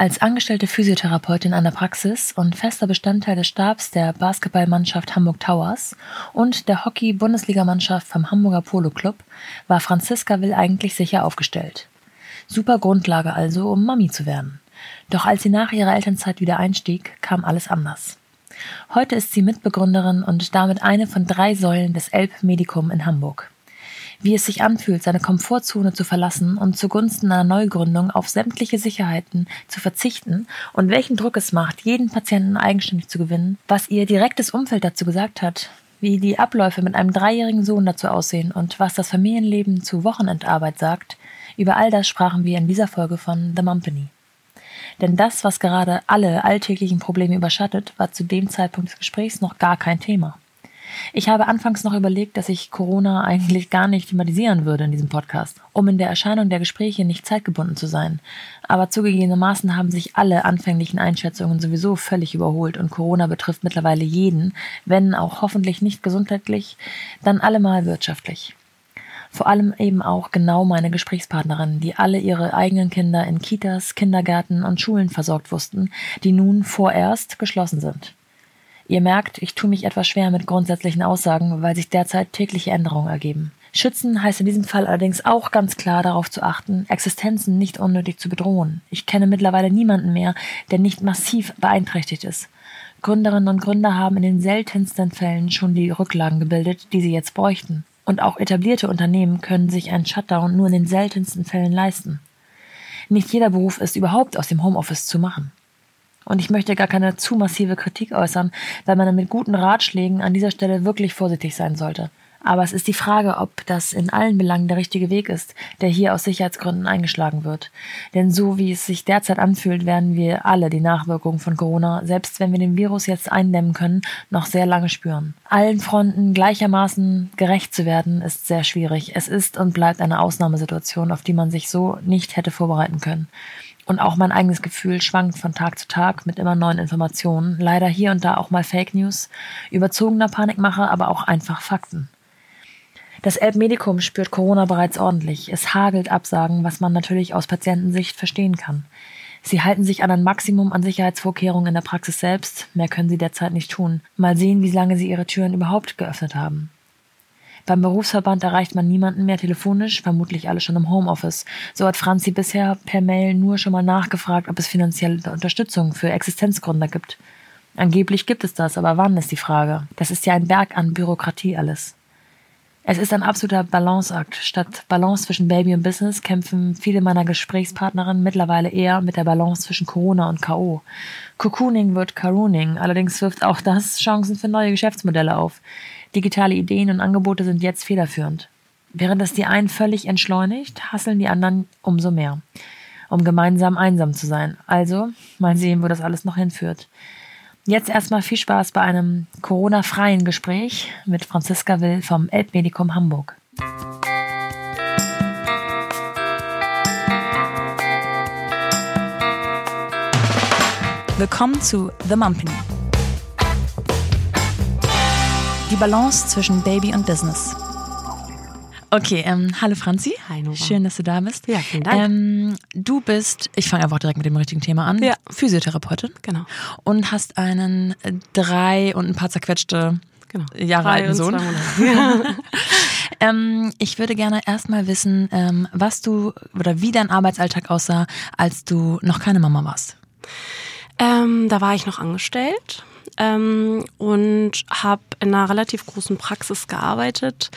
Als angestellte Physiotherapeutin an der Praxis und fester Bestandteil des Stabs der Basketballmannschaft Hamburg Towers und der Hockey-Bundesligamannschaft vom Hamburger Polo Club war Franziska Will eigentlich sicher aufgestellt. Super Grundlage also, um Mami zu werden. Doch als sie nach ihrer Elternzeit wieder einstieg, kam alles anders. Heute ist sie Mitbegründerin und damit eine von drei Säulen des Elb Medikum in Hamburg wie es sich anfühlt, seine Komfortzone zu verlassen und zugunsten einer Neugründung auf sämtliche Sicherheiten zu verzichten und welchen Druck es macht, jeden Patienten eigenständig zu gewinnen, was ihr direktes Umfeld dazu gesagt hat, wie die Abläufe mit einem dreijährigen Sohn dazu aussehen und was das Familienleben zu Wochenendarbeit sagt, über all das sprachen wir in dieser Folge von The Mumpany. Denn das, was gerade alle alltäglichen Probleme überschattet, war zu dem Zeitpunkt des Gesprächs noch gar kein Thema. Ich habe anfangs noch überlegt, dass ich Corona eigentlich gar nicht thematisieren würde in diesem Podcast, um in der Erscheinung der Gespräche nicht zeitgebunden zu sein. Aber zugegebenermaßen haben sich alle anfänglichen Einschätzungen sowieso völlig überholt und Corona betrifft mittlerweile jeden, wenn auch hoffentlich nicht gesundheitlich, dann allemal wirtschaftlich. Vor allem eben auch genau meine Gesprächspartnerinnen, die alle ihre eigenen Kinder in Kitas, Kindergärten und Schulen versorgt wussten, die nun vorerst geschlossen sind. Ihr merkt, ich tue mich etwas schwer mit grundsätzlichen Aussagen, weil sich derzeit tägliche Änderungen ergeben. Schützen heißt in diesem Fall allerdings auch ganz klar darauf zu achten, Existenzen nicht unnötig zu bedrohen. Ich kenne mittlerweile niemanden mehr, der nicht massiv beeinträchtigt ist. Gründerinnen und Gründer haben in den seltensten Fällen schon die Rücklagen gebildet, die sie jetzt bräuchten. Und auch etablierte Unternehmen können sich einen Shutdown nur in den seltensten Fällen leisten. Nicht jeder Beruf ist überhaupt aus dem Homeoffice zu machen. Und ich möchte gar keine zu massive Kritik äußern, weil man mit guten Ratschlägen an dieser Stelle wirklich vorsichtig sein sollte. Aber es ist die Frage, ob das in allen Belangen der richtige Weg ist, der hier aus Sicherheitsgründen eingeschlagen wird. Denn so wie es sich derzeit anfühlt, werden wir alle die Nachwirkungen von Corona, selbst wenn wir den Virus jetzt eindämmen können, noch sehr lange spüren. Allen Fronten gleichermaßen gerecht zu werden, ist sehr schwierig. Es ist und bleibt eine Ausnahmesituation, auf die man sich so nicht hätte vorbereiten können. Und auch mein eigenes Gefühl schwankt von Tag zu Tag mit immer neuen Informationen. Leider hier und da auch mal Fake News, überzogener Panikmache, aber auch einfach Fakten. Das Elbmedikum spürt Corona bereits ordentlich. Es hagelt Absagen, was man natürlich aus Patientensicht verstehen kann. Sie halten sich an ein Maximum an Sicherheitsvorkehrungen in der Praxis selbst. Mehr können sie derzeit nicht tun. Mal sehen, wie lange sie ihre Türen überhaupt geöffnet haben. Beim Berufsverband erreicht man niemanden mehr telefonisch, vermutlich alle schon im Homeoffice. So hat Franzi bisher per Mail nur schon mal nachgefragt, ob es finanzielle Unterstützung für Existenzgründer gibt. Angeblich gibt es das, aber wann ist die Frage? Das ist ja ein Berg an Bürokratie alles. Es ist ein absoluter Balanceakt. Statt Balance zwischen Baby und Business kämpfen viele meiner Gesprächspartnerinnen mittlerweile eher mit der Balance zwischen Corona und K.O. Cocooning wird Carooning, allerdings wirft auch das Chancen für neue Geschäftsmodelle auf. Digitale Ideen und Angebote sind jetzt federführend. Während es die einen völlig entschleunigt, hasseln die anderen umso mehr, um gemeinsam einsam zu sein. Also, mal sehen, wo das alles noch hinführt. Jetzt erstmal viel Spaß bei einem Corona-freien Gespräch mit Franziska Will vom Elbmedikum Hamburg. Willkommen zu The Mumpany. Die Balance zwischen Baby und Business. Okay, ähm, hallo Franzi. Hi Nora. Schön, dass du da bist. Ja, vielen Dank. Ähm, du bist, ich fange einfach direkt mit dem richtigen Thema an, Ja. Physiotherapeutin. Genau. Und hast einen äh, drei und ein paar zerquetschte genau. Jahre Drei alten Sohn. Monate. Ähm, ich würde gerne erstmal wissen, ähm, was du oder wie dein Arbeitsalltag aussah, als du noch keine Mama warst. ähm, da war ich noch angestellt ähm, und habe in einer relativ großen Praxis gearbeitet.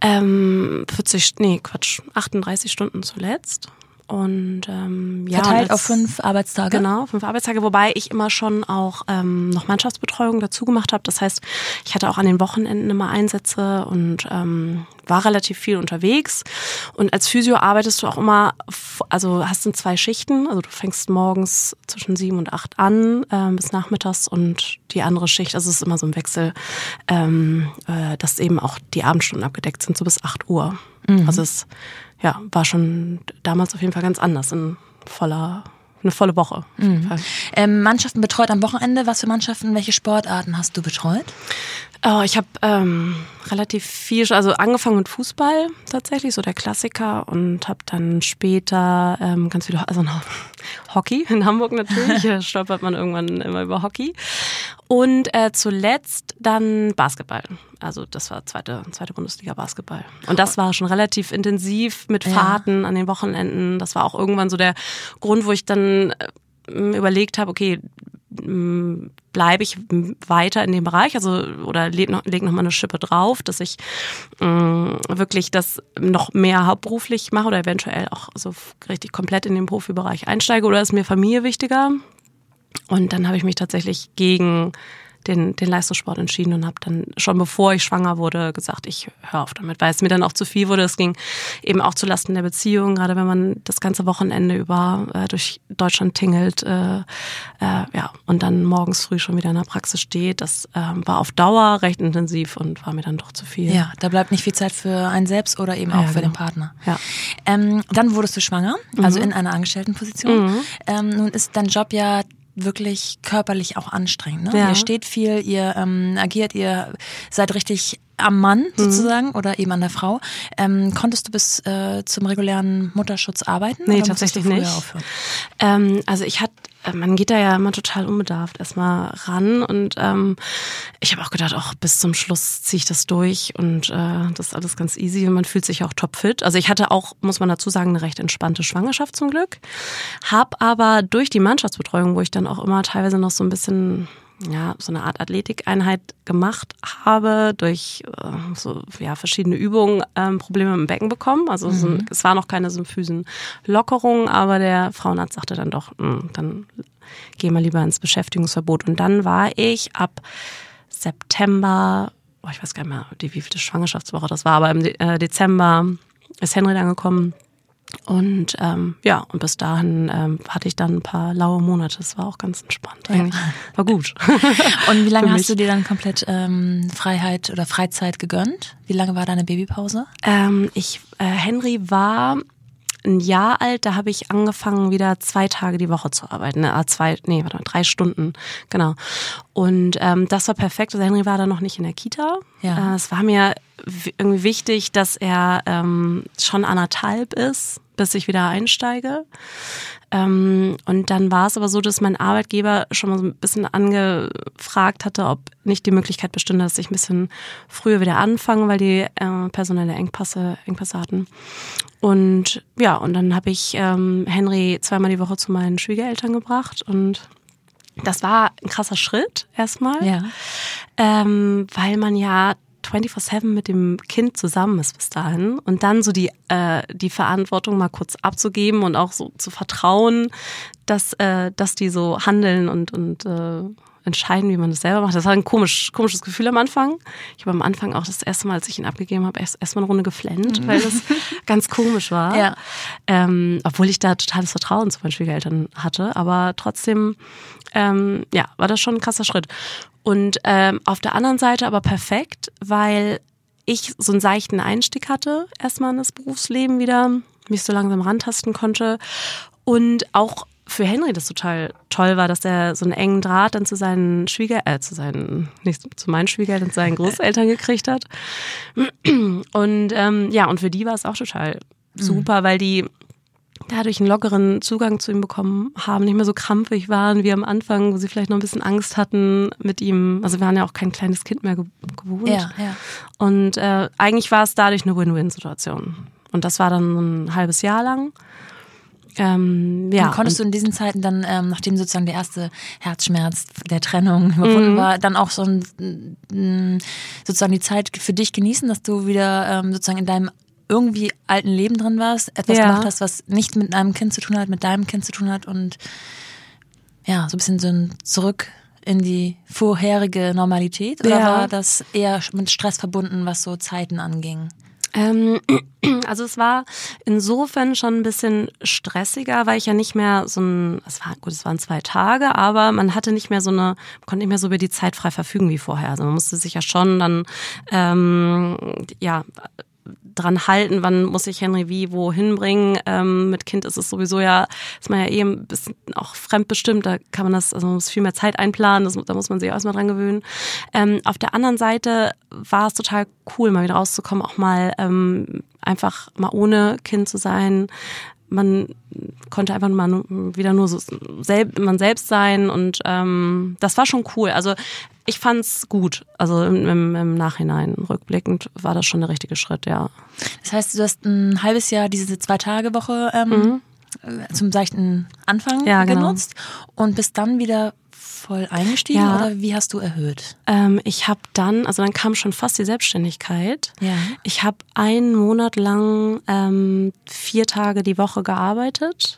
Ähm, 40, nee, Quatsch, 38 Stunden zuletzt. Und ähm, ja, Verteilt auf fünf Arbeitstage. Genau, fünf Arbeitstage, wobei ich immer schon auch ähm, noch Mannschaftsbetreuung dazu gemacht habe. Das heißt, ich hatte auch an den Wochenenden immer Einsätze und ähm, war relativ viel unterwegs. Und als Physio arbeitest du auch immer, also hast du zwei Schichten. Also du fängst morgens zwischen sieben und acht an ähm, bis nachmittags und die andere Schicht, also es ist immer so ein Wechsel, ähm, äh, dass eben auch die Abendstunden abgedeckt sind, so bis acht Uhr. Also es ja, war schon damals auf jeden Fall ganz anders, in voller eine volle Woche. Mhm. Ähm, Mannschaften betreut am Wochenende. Was für Mannschaften, welche Sportarten hast du betreut? Oh, ich habe ähm, relativ viel, also angefangen mit Fußball tatsächlich, so der Klassiker und habe dann später ähm, ganz viel, also noch Hockey in Hamburg natürlich, stolpert man irgendwann immer über Hockey und äh, zuletzt dann Basketball. Also das war zweite, zweite Bundesliga Basketball. Und das war schon relativ intensiv mit Fahrten ja. an den Wochenenden. Das war auch irgendwann so der Grund, wo ich dann äh, überlegt habe, okay, bleibe ich weiter in dem Bereich, also oder leg noch, leg noch mal eine Schippe drauf, dass ich äh, wirklich das noch mehr hauptberuflich mache oder eventuell auch so richtig komplett in den Profibereich einsteige oder ist mir Familie wichtiger? Und dann habe ich mich tatsächlich gegen den, den Leistungssport entschieden und habe dann schon bevor ich schwanger wurde gesagt, ich höre auf damit, weil es mir dann auch zu viel wurde. Es ging eben auch zu Lasten der Beziehung, gerade wenn man das ganze Wochenende über äh, durch Deutschland tingelt äh, äh, ja, und dann morgens früh schon wieder in der Praxis steht. Das äh, war auf Dauer recht intensiv und war mir dann doch zu viel. Ja, da bleibt nicht viel Zeit für einen selbst oder eben auch ja, für genau. den Partner. Ja. Ähm, dann wurdest du schwanger, also mhm. in einer Angestelltenposition. Mhm. Ähm, nun ist dein Job ja wirklich körperlich auch anstrengend. Ne? Ja. Ihr steht viel, ihr ähm, agiert, ihr seid richtig am Mann mhm. sozusagen mhm. oder eben an der Frau. Ähm, konntest du bis äh, zum regulären Mutterschutz arbeiten? Nee, tatsächlich nicht. Ähm, also ich hatte man geht da ja immer total unbedarft erstmal ran und ähm, ich habe auch gedacht, auch bis zum Schluss ziehe ich das durch und äh, das ist alles ganz easy und man fühlt sich auch topfit. Also ich hatte auch, muss man dazu sagen, eine recht entspannte Schwangerschaft zum Glück, habe aber durch die Mannschaftsbetreuung, wo ich dann auch immer teilweise noch so ein bisschen ja, so eine Art Athletikeinheit gemacht habe, durch äh, so ja, verschiedene Übungen ähm, Probleme im Becken bekommen. Also mhm. so, es war noch keine Symphysenlockerung, aber der Frauenarzt sagte dann doch, mh, hm, dann geh mal lieber ins Beschäftigungsverbot. Und dann war ich ab September, oh, ich weiß gar nicht mehr, die wievielte Schwangerschaftswoche das war, aber im De äh, Dezember ist Henry dann gekommen und ähm, ja, und bis dahin ähm, hatte ich dann ein paar laue Monate. Das war auch ganz entspannt. Eigentlich. Ja. War gut. Und wie lange hast du dir dann komplett ähm, Freiheit oder Freizeit gegönnt? Wie lange war deine Babypause? Ähm, ich, äh, Henry war ein Jahr alt, da habe ich angefangen, wieder zwei Tage die Woche zu arbeiten. Äh, zwei, nee, warte mal, drei Stunden, genau. Und ähm, das war perfekt. Also Henry war da noch nicht in der Kita. Ja. Äh, es war mir irgendwie wichtig, dass er ähm, schon anderthalb ist, bis ich wieder einsteige. Ähm, und dann war es aber so, dass mein Arbeitgeber schon mal so ein bisschen angefragt hatte, ob nicht die Möglichkeit bestünde, dass ich ein bisschen früher wieder anfange, weil die äh, personelle Engpässe, Engpässe hatten. Und ja, und dann habe ich ähm, Henry zweimal die Woche zu meinen Schwiegereltern gebracht und das war ein krasser Schritt erstmal, ja. ähm, weil man ja 24-7 mit dem Kind zusammen ist bis dahin und dann so die, äh, die Verantwortung mal kurz abzugeben und auch so zu vertrauen, dass, äh, dass die so handeln und, und äh, entscheiden, wie man das selber macht. Das war ein komisch, komisches Gefühl am Anfang. Ich habe am Anfang auch das erste Mal, als ich ihn abgegeben habe, erst erstmal eine Runde geflennt, mhm. weil das ganz komisch war. Ja. Ähm, obwohl ich da totales Vertrauen zu meinen Schwiegereltern hatte. Aber trotzdem, ähm, ja, war das schon ein krasser Schritt. Und ähm, auf der anderen Seite aber perfekt, weil ich so einen seichten Einstieg hatte, erstmal in das Berufsleben wieder, mich so langsam rantasten konnte und auch für Henry das total toll war, dass er so einen engen Draht dann zu seinen Schwieger, äh, zu seinen, nicht zu meinen Schwiegereltern, zu seinen Großeltern gekriegt hat. Und ähm, ja, und für die war es auch total super, mhm. weil die dadurch einen lockeren Zugang zu ihm bekommen haben, nicht mehr so krampfig waren wie am Anfang, wo sie vielleicht noch ein bisschen Angst hatten mit ihm. Also wir waren ja auch kein kleines Kind mehr gewohnt. Ja, ja. Und äh, eigentlich war es dadurch eine Win-Win-Situation. Und das war dann ein halbes Jahr lang. Ähm, ja. Und konntest du in diesen Zeiten dann, ähm, nachdem sozusagen der erste Herzschmerz der Trennung überwunden mhm. war, dann auch so ein, sozusagen die Zeit für dich genießen, dass du wieder ähm, sozusagen in deinem irgendwie alten Leben drin warst, etwas ja. gemacht hast, was nicht mit einem Kind zu tun hat, mit deinem Kind zu tun hat und ja, so ein bisschen so ein Zurück in die vorherige Normalität? Oder ja. war das eher mit Stress verbunden, was so Zeiten anging? Ähm, also es war insofern schon ein bisschen stressiger, weil ich ja nicht mehr so ein, es war gut, es waren zwei Tage, aber man hatte nicht mehr so eine, man konnte nicht mehr so über die Zeit frei verfügen wie vorher. Also man musste sich ja schon dann ähm, ja dran halten, wann muss ich Henry wie wohin bringen. Ähm, mit Kind ist es sowieso ja, ist man ja eh ein bisschen auch fremdbestimmt, da kann man das, also man muss viel mehr Zeit einplanen, das, da muss man sich auch erstmal dran gewöhnen. Ähm, auf der anderen Seite war es total cool, mal wieder rauszukommen, auch mal ähm, einfach mal ohne Kind zu sein, man konnte einfach mal wieder nur so selb, man selbst sein und ähm, das war schon cool. Also ich fand's gut. Also im, im, im, Nachhinein, rückblickend, war das schon der richtige Schritt, ja. Das heißt, du hast ein halbes Jahr diese Zwei-Tage-Woche ähm, mhm. Äh, zum seichten Anfang ja, genau. genutzt und bist dann wieder voll eingestiegen ja. oder wie hast du erhöht? Ähm, ich habe dann, also dann kam schon fast die Selbstständigkeit. Ja. Ich habe einen Monat lang ähm, vier Tage die Woche gearbeitet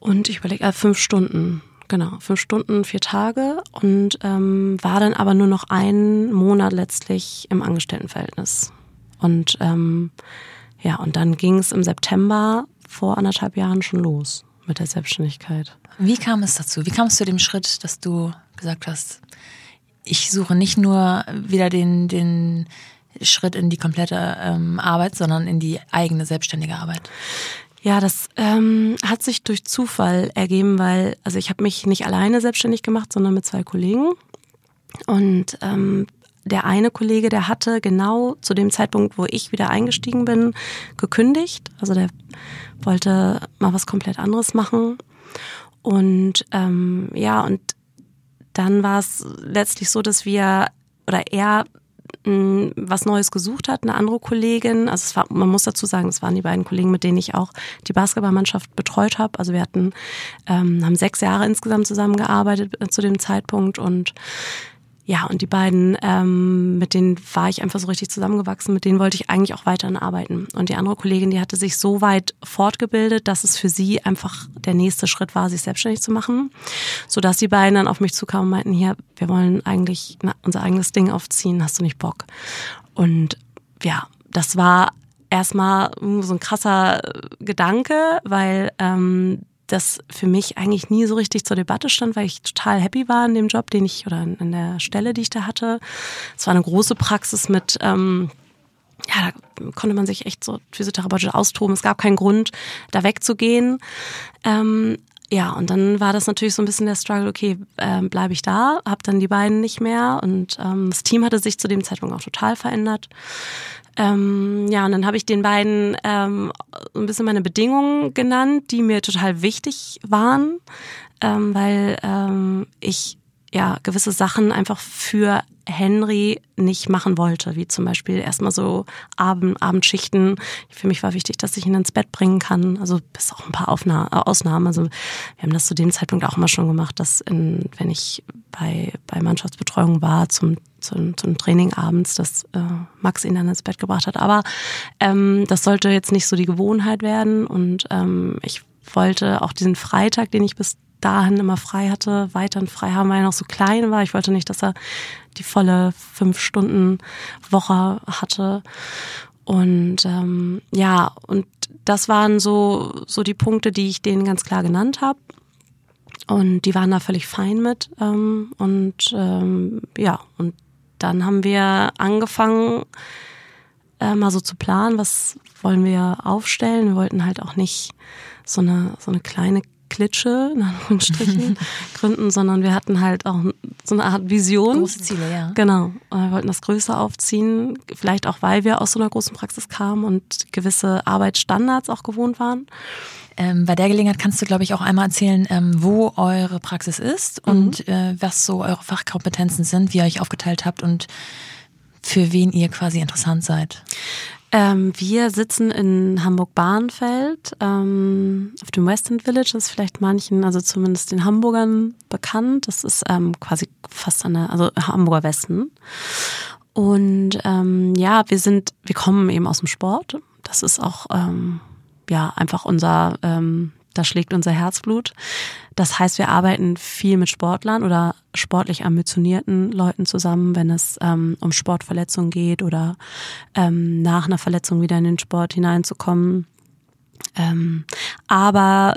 und ich überlege, äh, fünf Stunden. Genau, fünf Stunden, vier Tage und ähm, war dann aber nur noch einen Monat letztlich im Angestelltenverhältnis. Und ähm, ja, und dann ging es im September vor anderthalb Jahren schon los mit der Selbstständigkeit. Wie kam es dazu? Wie kam es zu dem Schritt, dass du gesagt hast, ich suche nicht nur wieder den, den Schritt in die komplette ähm, Arbeit, sondern in die eigene selbstständige Arbeit? Ja, das ähm, hat sich durch Zufall ergeben, weil also ich habe mich nicht alleine selbstständig gemacht, sondern mit zwei Kollegen. Und ähm, der eine Kollege, der hatte genau zu dem Zeitpunkt, wo ich wieder eingestiegen bin, gekündigt. Also der wollte mal was komplett anderes machen. Und ähm, ja, und dann war es letztlich so, dass wir oder er mh, was Neues gesucht hat, eine andere Kollegin. Also es war, man muss dazu sagen, es waren die beiden Kollegen, mit denen ich auch die Basketballmannschaft betreut habe. Also wir hatten, ähm, haben sechs Jahre insgesamt zusammengearbeitet zu dem Zeitpunkt und ja, und die beiden, ähm, mit denen war ich einfach so richtig zusammengewachsen, mit denen wollte ich eigentlich auch weiterhin arbeiten. Und die andere Kollegin, die hatte sich so weit fortgebildet, dass es für sie einfach der nächste Schritt war, sich selbstständig zu machen. Sodass die beiden dann auf mich zukamen und meinten, hier, wir wollen eigentlich unser eigenes Ding aufziehen, hast du nicht Bock? Und ja, das war erstmal so ein krasser Gedanke, weil ähm, das für mich eigentlich nie so richtig zur Debatte stand, weil ich total happy war in dem Job, den ich oder in der Stelle, die ich da hatte. Es war eine große Praxis mit ähm, ja, da konnte man sich echt so physiotherapeutisch austoben. Es gab keinen Grund, da wegzugehen. Ähm, ja, und dann war das natürlich so ein bisschen der Struggle, okay, äh, bleibe ich da, habe dann die beiden nicht mehr und ähm, das Team hatte sich zu dem Zeitpunkt auch total verändert. Ähm, ja, und dann habe ich den beiden ähm, ein bisschen meine Bedingungen genannt, die mir total wichtig waren, ähm, weil ähm, ich ja gewisse Sachen einfach für Henry nicht machen wollte, wie zum Beispiel erstmal so Abend, Abendschichten. Für mich war wichtig, dass ich ihn ins Bett bringen kann. Also bis auch ein paar Aufna Ausnahmen. Also wir haben das zu dem Zeitpunkt auch immer schon gemacht, dass in, wenn ich bei, bei Mannschaftsbetreuung war zum, zum, zum Training abends, dass äh, Max ihn dann ins Bett gebracht hat. Aber ähm, das sollte jetzt nicht so die Gewohnheit werden. Und ähm, ich wollte auch diesen Freitag, den ich bis dahin immer frei hatte, weiterhin frei haben, weil er noch so klein war. Ich wollte nicht, dass er die volle fünf Stunden Woche hatte. Und ähm, ja, und das waren so, so die Punkte, die ich denen ganz klar genannt habe. Und die waren da völlig fein mit. Ähm, und ähm, ja, und dann haben wir angefangen, äh, mal so zu planen, was wollen wir aufstellen. Wir wollten halt auch nicht so eine, so eine kleine Klitsche, in Anführungsstrichen, gründen, sondern wir hatten halt auch so eine Art Vision. Große Ziele, ja. Genau. Wir wollten das größer aufziehen, vielleicht auch, weil wir aus so einer großen Praxis kamen und gewisse Arbeitsstandards auch gewohnt waren. Ähm, bei der Gelegenheit kannst du, glaube ich, auch einmal erzählen, ähm, wo eure Praxis ist mhm. und äh, was so eure Fachkompetenzen sind, wie ihr euch aufgeteilt habt und für wen ihr quasi interessant seid. Ähm, wir sitzen in Hamburg-Bahnfeld ähm, auf dem Western Village. Das ist vielleicht manchen, also zumindest den Hamburgern bekannt. Das ist ähm, quasi fast an der, also Hamburger Westen. Und ähm, ja, wir sind, wir kommen eben aus dem Sport. Das ist auch ähm, ja einfach unser ähm, da schlägt unser Herzblut. Das heißt, wir arbeiten viel mit Sportlern oder sportlich ambitionierten Leuten zusammen, wenn es ähm, um Sportverletzungen geht oder ähm, nach einer Verletzung wieder in den Sport hineinzukommen. Ähm, aber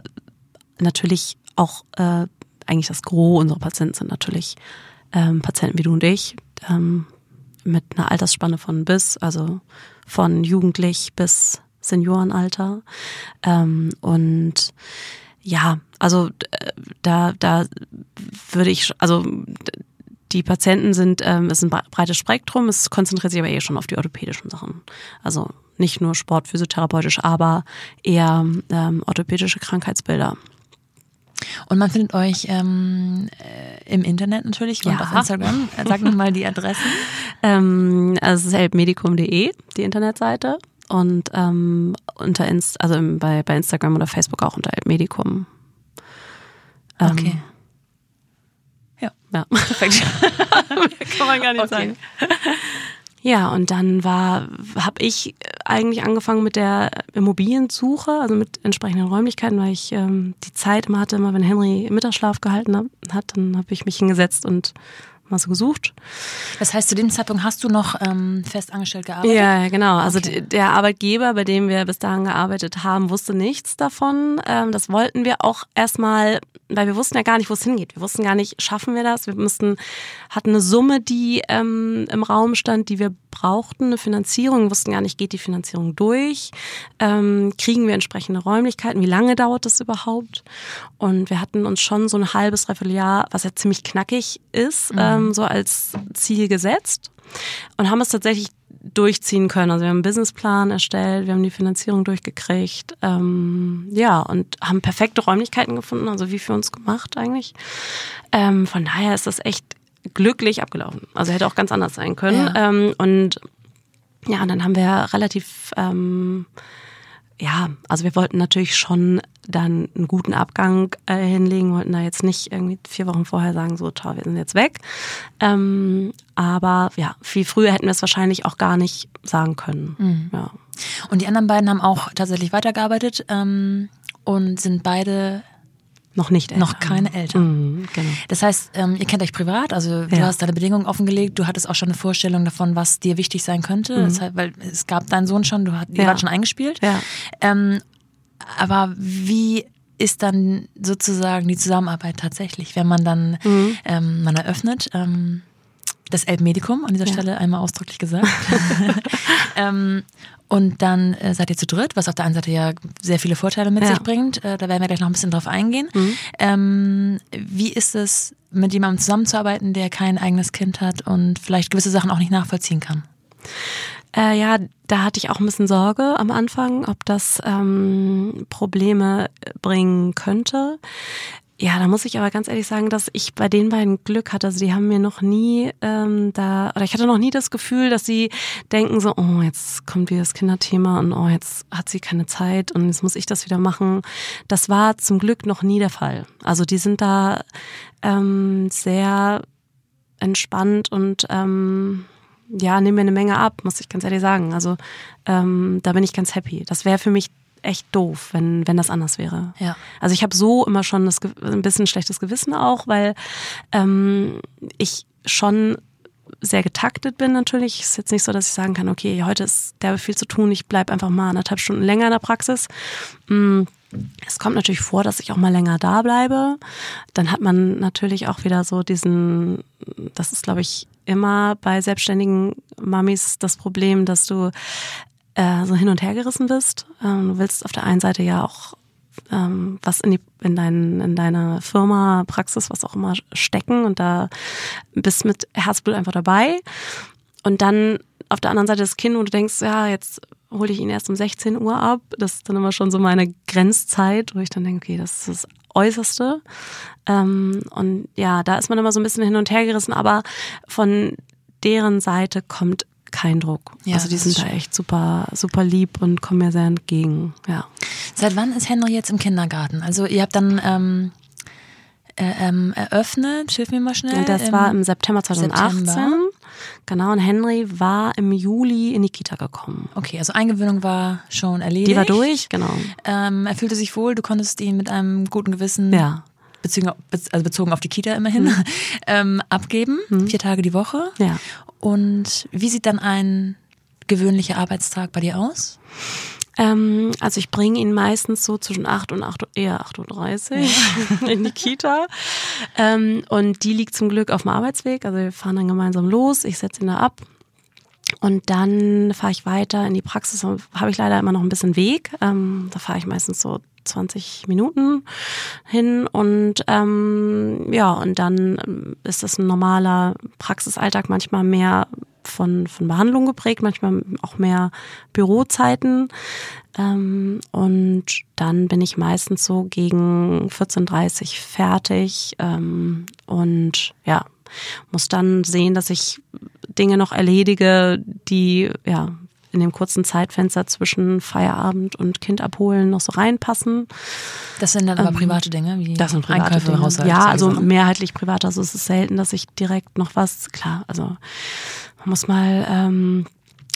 natürlich auch äh, eigentlich das Gros unserer Patienten sind natürlich ähm, Patienten wie du und ich, ähm, mit einer Altersspanne von bis, also von jugendlich bis Seniorenalter. Ähm, und ja, also äh, da, da würde ich, also die Patienten sind, ähm, es ist ein breites Spektrum, es konzentriert sich aber eher schon auf die orthopädischen Sachen. Also nicht nur sportphysiotherapeutisch, aber eher ähm, orthopädische Krankheitsbilder. Und man findet euch ähm, äh, im Internet natürlich und ja. auf Instagram. Sag nochmal die Adressen. ähm, also es ist helpmedikum.de, die Internetseite. Und ähm, unter Inst also bei, bei Instagram oder Facebook auch unter helpmedikum. Ähm, okay. Ja. Ja, perfekt. Kann man gar nicht okay. sagen. Ja, und dann war, habe ich eigentlich angefangen mit der Immobiliensuche, also mit entsprechenden Räumlichkeiten, weil ich ähm, die Zeit immer hatte, immer wenn Henry Mittagsschlaf gehalten hab, hat, dann habe ich mich hingesetzt und mal so gesucht. Das heißt, zu dem Zeitpunkt hast du noch ähm, fest angestellt gearbeitet? Ja, genau. Also okay. der Arbeitgeber, bei dem wir bis dahin gearbeitet haben, wusste nichts davon. Ähm, das wollten wir auch erstmal, weil wir wussten ja gar nicht, wo es hingeht. Wir wussten gar nicht, schaffen wir das? Wir mussten, hatten eine Summe, die ähm, im Raum stand, die wir brauchten, eine Finanzierung, wir wussten gar nicht, geht die Finanzierung durch? Ähm, kriegen wir entsprechende Räumlichkeiten? Wie lange dauert das überhaupt? Und wir hatten uns schon so ein halbes, dreiviertel Jahr, was ja ziemlich knackig ist, mhm. ähm, so als Ziel gesetzt und haben es tatsächlich durchziehen können. Also wir haben einen Businessplan erstellt, wir haben die Finanzierung durchgekriegt, ähm, ja, und haben perfekte Räumlichkeiten gefunden, also wie für uns gemacht eigentlich. Ähm, von daher ist das echt glücklich abgelaufen. Also hätte auch ganz anders sein können. Ja. Ähm, und ja, und dann haben wir relativ ähm, ja, also wir wollten natürlich schon dann einen guten Abgang äh, hinlegen, wollten da jetzt nicht irgendwie vier Wochen vorher sagen, so toll, wir sind jetzt weg. Ähm, aber ja, viel früher hätten wir es wahrscheinlich auch gar nicht sagen können. Mhm. Ja. Und die anderen beiden haben auch tatsächlich weitergearbeitet ähm, und sind beide noch nicht Eltern. Noch keine Eltern. Mhm, genau. Das heißt, ähm, ihr kennt euch privat, also du ja. hast deine Bedingungen offengelegt, du hattest auch schon eine Vorstellung davon, was dir wichtig sein könnte. Mhm. Heißt, weil es gab deinen Sohn schon, du hast, ja. wart schon eingespielt. Ja. Ähm, aber wie ist dann sozusagen die Zusammenarbeit tatsächlich, wenn man dann mhm. ähm, man eröffnet? Ähm, das Elbmedikum an dieser ja. Stelle einmal ausdrücklich gesagt. ähm, und dann äh, seid ihr zu dritt, was auf der einen Seite ja sehr viele Vorteile mit ja. sich bringt. Äh, da werden wir gleich noch ein bisschen drauf eingehen. Mhm. Ähm, wie ist es, mit jemandem zusammenzuarbeiten, der kein eigenes Kind hat und vielleicht gewisse Sachen auch nicht nachvollziehen kann? Äh, ja, da hatte ich auch ein bisschen Sorge am Anfang, ob das ähm, Probleme bringen könnte. Ja, da muss ich aber ganz ehrlich sagen, dass ich bei den beiden Glück hatte. Also die haben mir noch nie ähm, da, oder ich hatte noch nie das Gefühl, dass sie denken so, oh, jetzt kommt wieder das Kinderthema und oh, jetzt hat sie keine Zeit und jetzt muss ich das wieder machen. Das war zum Glück noch nie der Fall. Also die sind da ähm, sehr entspannt und ähm, ja, nehmen mir eine Menge ab, muss ich ganz ehrlich sagen. Also ähm, da bin ich ganz happy. Das wäre für mich echt doof, wenn, wenn das anders wäre. Ja. Also ich habe so immer schon das, ein bisschen schlechtes Gewissen auch, weil ähm, ich schon sehr getaktet bin natürlich. Es ist jetzt nicht so, dass ich sagen kann, okay, heute ist derbe viel zu tun, ich bleibe einfach mal anderthalb Stunden länger in der Praxis. Mm, es kommt natürlich vor, dass ich auch mal länger da bleibe. Dann hat man natürlich auch wieder so diesen, das ist, glaube ich, immer bei selbstständigen Mamis das Problem, dass du äh, so hin und her gerissen bist. Ähm, du willst auf der einen Seite ja auch ähm, was in, die, in, dein, in deine Firma, Praxis, was auch immer stecken und da bist mit Herzblut einfach dabei. Und dann auf der anderen Seite das Kind, wo du denkst, ja, jetzt hole ich ihn erst um 16 Uhr ab. Das ist dann immer schon so meine Grenzzeit, wo ich dann denke, okay, das ist das Äußerste. Ähm, und ja, da ist man immer so ein bisschen hin und her gerissen, aber von deren Seite kommt kein Druck. Ja, also die sind da echt super, super lieb und kommen mir sehr entgegen. Ja. Seit wann ist Henry jetzt im Kindergarten? Also ihr habt dann ähm, äh, ähm, eröffnet, hilf mir mal schnell. Das war im September 2018. September. Genau, und Henry war im Juli in die Kita gekommen. Okay, also Eingewöhnung war schon erledigt. Die war durch, genau. Ähm, er fühlte sich wohl, du konntest ihn mit einem guten Gewissen ja bezogen, also bezogen auf die Kita immerhin, mhm. ähm, abgeben, mhm. vier Tage die Woche. Ja. Und wie sieht dann ein gewöhnlicher Arbeitstag bei dir aus? Ähm, also ich bringe ihn meistens so zwischen 8 und 8, eher 8.30 Uhr in die Kita. Ähm, und die liegt zum Glück auf dem Arbeitsweg. Also wir fahren dann gemeinsam los. Ich setze ihn da ab. Und dann fahre ich weiter in die Praxis. Habe ich leider immer noch ein bisschen Weg. Ähm, da fahre ich meistens so 20 Minuten hin und ähm, ja, und dann ähm, ist das ein normaler Praxisalltag, manchmal mehr von, von Behandlung geprägt, manchmal auch mehr Bürozeiten. Ähm, und dann bin ich meistens so gegen 14.30 fertig ähm, und ja, muss dann sehen, dass ich Dinge noch erledige, die ja in dem kurzen Zeitfenster zwischen Feierabend und Kind abholen noch so reinpassen. Das sind dann aber ähm, private Dinge, wie das sind private Einkäufe, Dinge. Haushalt, ja, also mehrheitlich privat. Also es ist selten, dass ich direkt noch was, klar, also man muss mal ähm,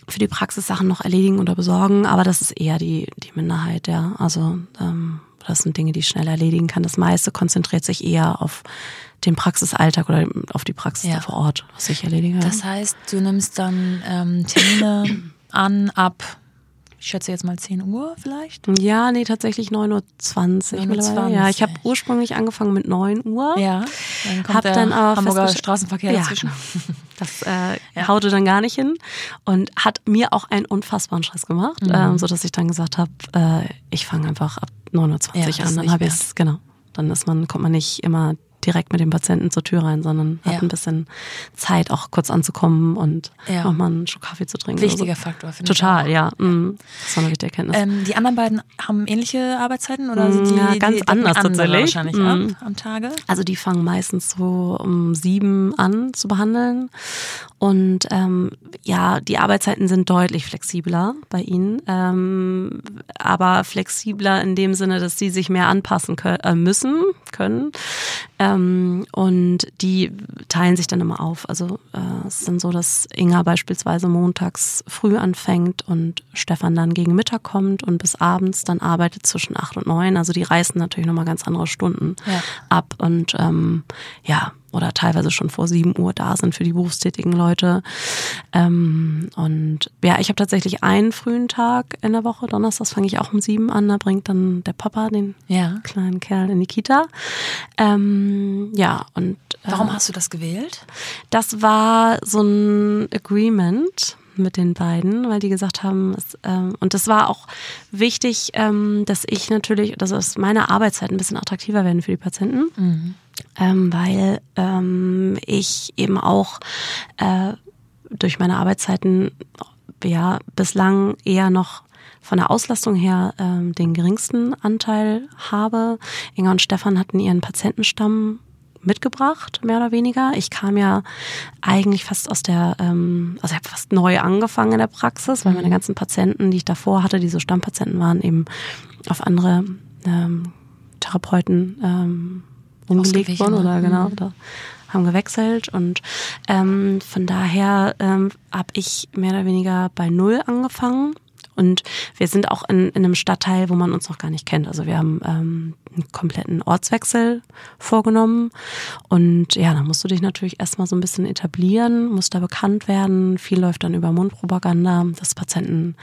für die Praxissachen noch erledigen oder besorgen, aber das ist eher die, die Minderheit, ja. Also ähm, das sind Dinge, die ich schnell erledigen kann. Das meiste konzentriert sich eher auf den Praxisalltag oder auf die Praxis ja. vor Ort, was ich erledige. Das heißt, du nimmst dann ähm, Termine an ab, ich schätze jetzt mal 10 Uhr vielleicht? Ja, nee, tatsächlich 9.20 Uhr. 9 Ja, ich habe ursprünglich angefangen mit 9 Uhr. Ja, dann kommt hab der dann aber Hamburger Straßenverkehr ja, dazwischen. Das äh, ja. haute dann gar nicht hin und hat mir auch einen unfassbaren Stress gemacht, mhm. ähm, so dass ich dann gesagt habe, äh, ich fange einfach ab 9.20 Uhr ja, an. Dann habe ich es, genau. Dann ist man, kommt man nicht immer direkt mit dem Patienten zur Tür rein, sondern ja. hat ein bisschen Zeit, auch kurz anzukommen und ja. nochmal einen Schluck Kaffee zu trinken. Wichtiger so. Faktor, finde ich. Total, ja. Mhm. Das war eine wichtige Erkenntnis. Ähm, die anderen beiden haben ähnliche Arbeitszeiten oder sind die, ja, ganz die, anders tatsächlich. wahrscheinlich mhm. ab, am Tage? Also die fangen meistens so um sieben an zu behandeln und ähm, ja, die Arbeitszeiten sind deutlich flexibler bei ihnen, ähm, aber flexibler in dem Sinne, dass sie sich mehr anpassen können, äh, müssen, können. Ähm, und die teilen sich dann immer auf. Also äh, es ist dann so, dass Inga beispielsweise montags früh anfängt und Stefan dann gegen Mittag kommt und bis abends dann arbeitet zwischen acht und neun. Also die reißen natürlich nochmal ganz andere Stunden ja. ab. Und ähm, ja, oder teilweise schon vor sieben Uhr da sind für die berufstätigen Leute. Ähm, und ja, ich habe tatsächlich einen frühen Tag in der Woche. Donnerstags fange ich auch um sieben an. Da bringt dann der Papa den ja. kleinen Kerl in die Kita. Ähm, ja, und äh, warum hast du das gewählt? Das war so ein Agreement mit den beiden, weil die gesagt haben, es, ähm, und das war auch wichtig, ähm, dass ich natürlich, dass meine Arbeitszeit ein bisschen attraktiver werden für die Patienten. Mhm ähm, weil ähm, ich eben auch äh, durch meine Arbeitszeiten ja bislang eher noch von der Auslastung her ähm, den geringsten Anteil habe. Inga und Stefan hatten ihren Patientenstamm mitgebracht, mehr oder weniger. Ich kam ja eigentlich fast aus der, ähm, also ich habe fast neu angefangen in der Praxis, weil meine mhm. ganzen Patienten, die ich davor hatte, die so Stammpatienten waren, eben auf andere ähm, Therapeuten ähm, umgelegt worden oder genau, mhm. oder haben gewechselt und ähm, von daher ähm, habe ich mehr oder weniger bei null angefangen und wir sind auch in, in einem Stadtteil, wo man uns noch gar nicht kennt. Also wir haben ähm, einen kompletten Ortswechsel vorgenommen und ja, da musst du dich natürlich erstmal so ein bisschen etablieren, musst da bekannt werden. Viel läuft dann über Mundpropaganda, dass Patienten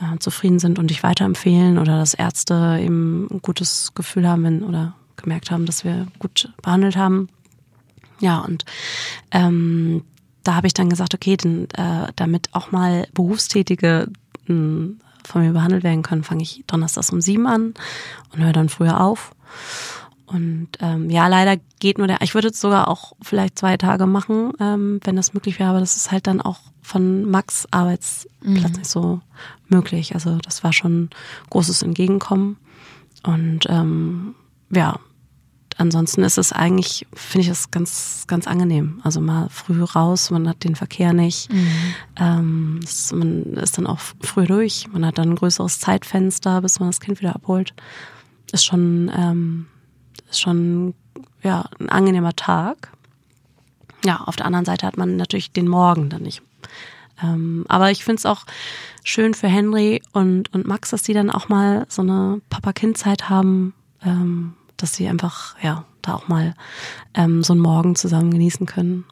äh, zufrieden sind und dich weiterempfehlen oder dass Ärzte eben ein gutes Gefühl haben, wenn oder gemerkt haben, dass wir gut behandelt haben. Ja, und ähm, da habe ich dann gesagt, okay, denn, äh, damit auch mal Berufstätige mh, hm, von mir behandelt werden können, fange ich donnerstags um sieben an und höre dann früher auf. Und ähm, ja, leider geht nur der, ich würde es sogar auch vielleicht zwei Tage machen, ähm, wenn das möglich wäre, aber das ist halt dann auch von Max Arbeitsplatz mhm. nicht so möglich. Also das war schon großes Entgegenkommen. Und ähm, ja, ansonsten ist es eigentlich, finde ich das ganz, ganz angenehm. Also mal früh raus, man hat den Verkehr nicht. Mhm. Ähm, es, man ist dann auch früh durch, man hat dann ein größeres Zeitfenster, bis man das Kind wieder abholt. Ist schon, ähm, ist schon ja, ein angenehmer Tag. Ja, auf der anderen Seite hat man natürlich den Morgen dann nicht. Ähm, aber ich finde es auch schön für Henry und, und Max, dass die dann auch mal so eine Papa-Kind-Zeit haben, ähm, dass sie einfach, ja, da auch mal ähm, so einen Morgen zusammen genießen können.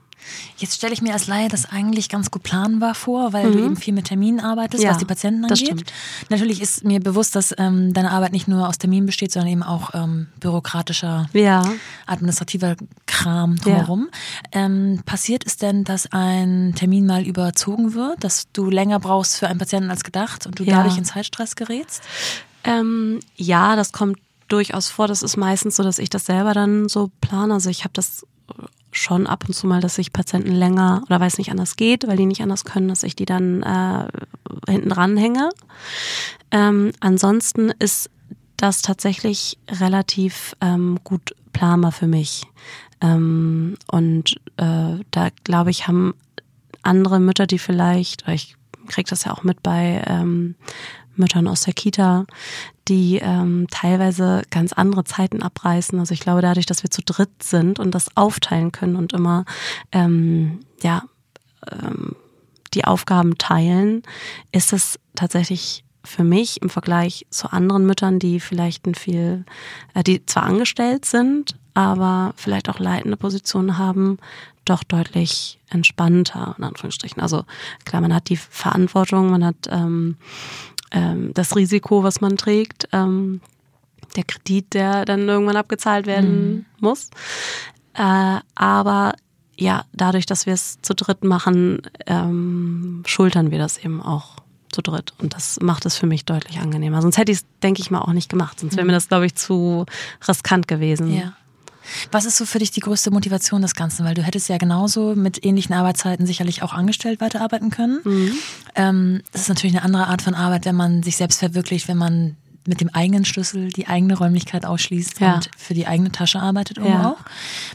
Jetzt stelle ich mir als Laie das eigentlich ganz gut planbar vor, weil mhm. du eben viel mit Terminen arbeitest, ja, was die Patienten angeht. Natürlich ist mir bewusst, dass ähm, deine Arbeit nicht nur aus Terminen besteht, sondern eben auch ähm, bürokratischer, ja. administrativer Kram drumherum. Ja. Ähm, passiert es denn, dass ein Termin mal überzogen wird, dass du länger brauchst für einen Patienten als gedacht und du dadurch in Zeitstress gerätst? Ähm, ja, das kommt durchaus vor. Das ist meistens so, dass ich das selber dann so plane. Also ich habe das schon ab und zu mal, dass ich Patienten länger oder weil es nicht anders geht, weil die nicht anders können, dass ich die dann äh, hinten dran hänge. Ähm, ansonsten ist das tatsächlich relativ ähm, gut planbar für mich. Ähm, und äh, da glaube ich, haben andere Mütter, die vielleicht, ich kriege das ja auch mit bei ähm, Müttern aus der Kita, die ähm, teilweise ganz andere Zeiten abreißen. Also ich glaube, dadurch, dass wir zu dritt sind und das aufteilen können und immer ähm, ja ähm, die Aufgaben teilen, ist es tatsächlich für mich im Vergleich zu anderen Müttern, die vielleicht ein viel, äh, die zwar angestellt sind, aber vielleicht auch leitende Positionen haben, doch deutlich entspannter, in Anführungsstrichen. Also klar, man hat die Verantwortung, man hat ähm, ähm, das Risiko, was man trägt, ähm, der Kredit, der dann irgendwann abgezahlt werden mhm. muss. Äh, aber ja, dadurch, dass wir es zu dritt machen, ähm, schultern wir das eben auch zu dritt. Und das macht es für mich deutlich angenehmer. Sonst hätte ich es, denke ich mal, auch nicht gemacht. Sonst wäre mir mhm. das, glaube ich, zu riskant gewesen. Ja. Was ist so für dich die größte Motivation des Ganzen? Weil du hättest ja genauso mit ähnlichen Arbeitszeiten sicherlich auch angestellt weiterarbeiten können. Mhm. Ähm, das ist natürlich eine andere Art von Arbeit, wenn man sich selbst verwirklicht, wenn man mit dem eigenen Schlüssel die eigene Räumlichkeit ausschließt ja. und für die eigene Tasche arbeitet ja. auch.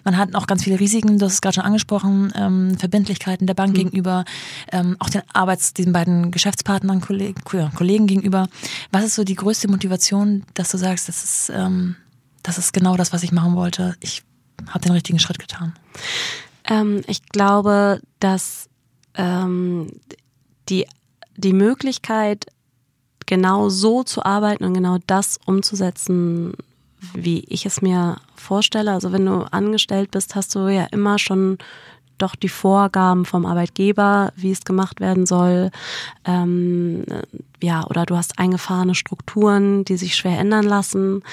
Man hat auch ganz viele Risiken, du hast es gerade schon angesprochen, ähm, Verbindlichkeiten der Bank mhm. gegenüber, ähm, auch den Arbeits, diesen beiden Geschäftspartnern, Kollegen, Kollegen gegenüber. Was ist so die größte Motivation, dass du sagst, das ist ähm, das ist genau das, was ich machen wollte. Ich habe den richtigen Schritt getan. Ähm, ich glaube, dass ähm, die, die Möglichkeit, genau so zu arbeiten und genau das umzusetzen, wie ich es mir vorstelle. Also wenn du angestellt bist, hast du ja immer schon doch die Vorgaben vom Arbeitgeber, wie es gemacht werden soll. Ähm, ja, oder du hast eingefahrene Strukturen, die sich schwer ändern lassen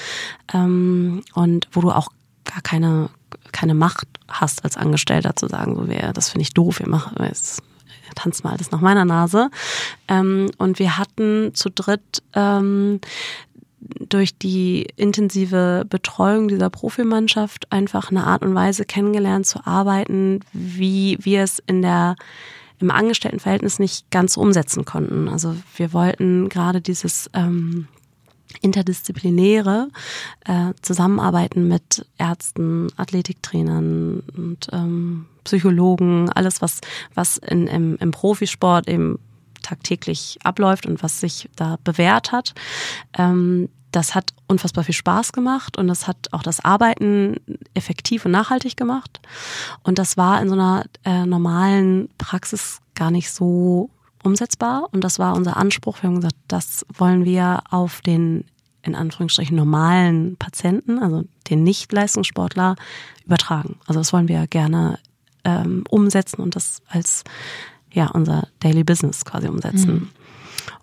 ähm, und wo du auch gar keine, keine Macht hast als Angestellter zu sagen, so wäre, das finde ich doof, wir machen jetzt tanzt mal alles nach meiner Nase. Ähm, und wir hatten zu dritt ähm, durch die intensive Betreuung dieser Profimannschaft einfach eine Art und Weise kennengelernt zu arbeiten, wie wir es in der im Angestelltenverhältnis nicht ganz umsetzen konnten. Also wir wollten gerade dieses ähm, interdisziplinäre äh, Zusammenarbeiten mit Ärzten, Athletiktrainern und ähm, Psychologen, alles was was in, im, im Profisport eben tagtäglich abläuft und was sich da bewährt hat. Ähm, das hat unfassbar viel Spaß gemacht und das hat auch das Arbeiten effektiv und nachhaltig gemacht. Und das war in so einer äh, normalen Praxis gar nicht so umsetzbar. Und das war unser Anspruch. Wir haben gesagt, das wollen wir auf den in Anführungsstrichen normalen Patienten, also den Nicht-Leistungssportler, übertragen. Also das wollen wir gerne ähm, umsetzen und das als ja unser Daily Business quasi umsetzen. Mhm.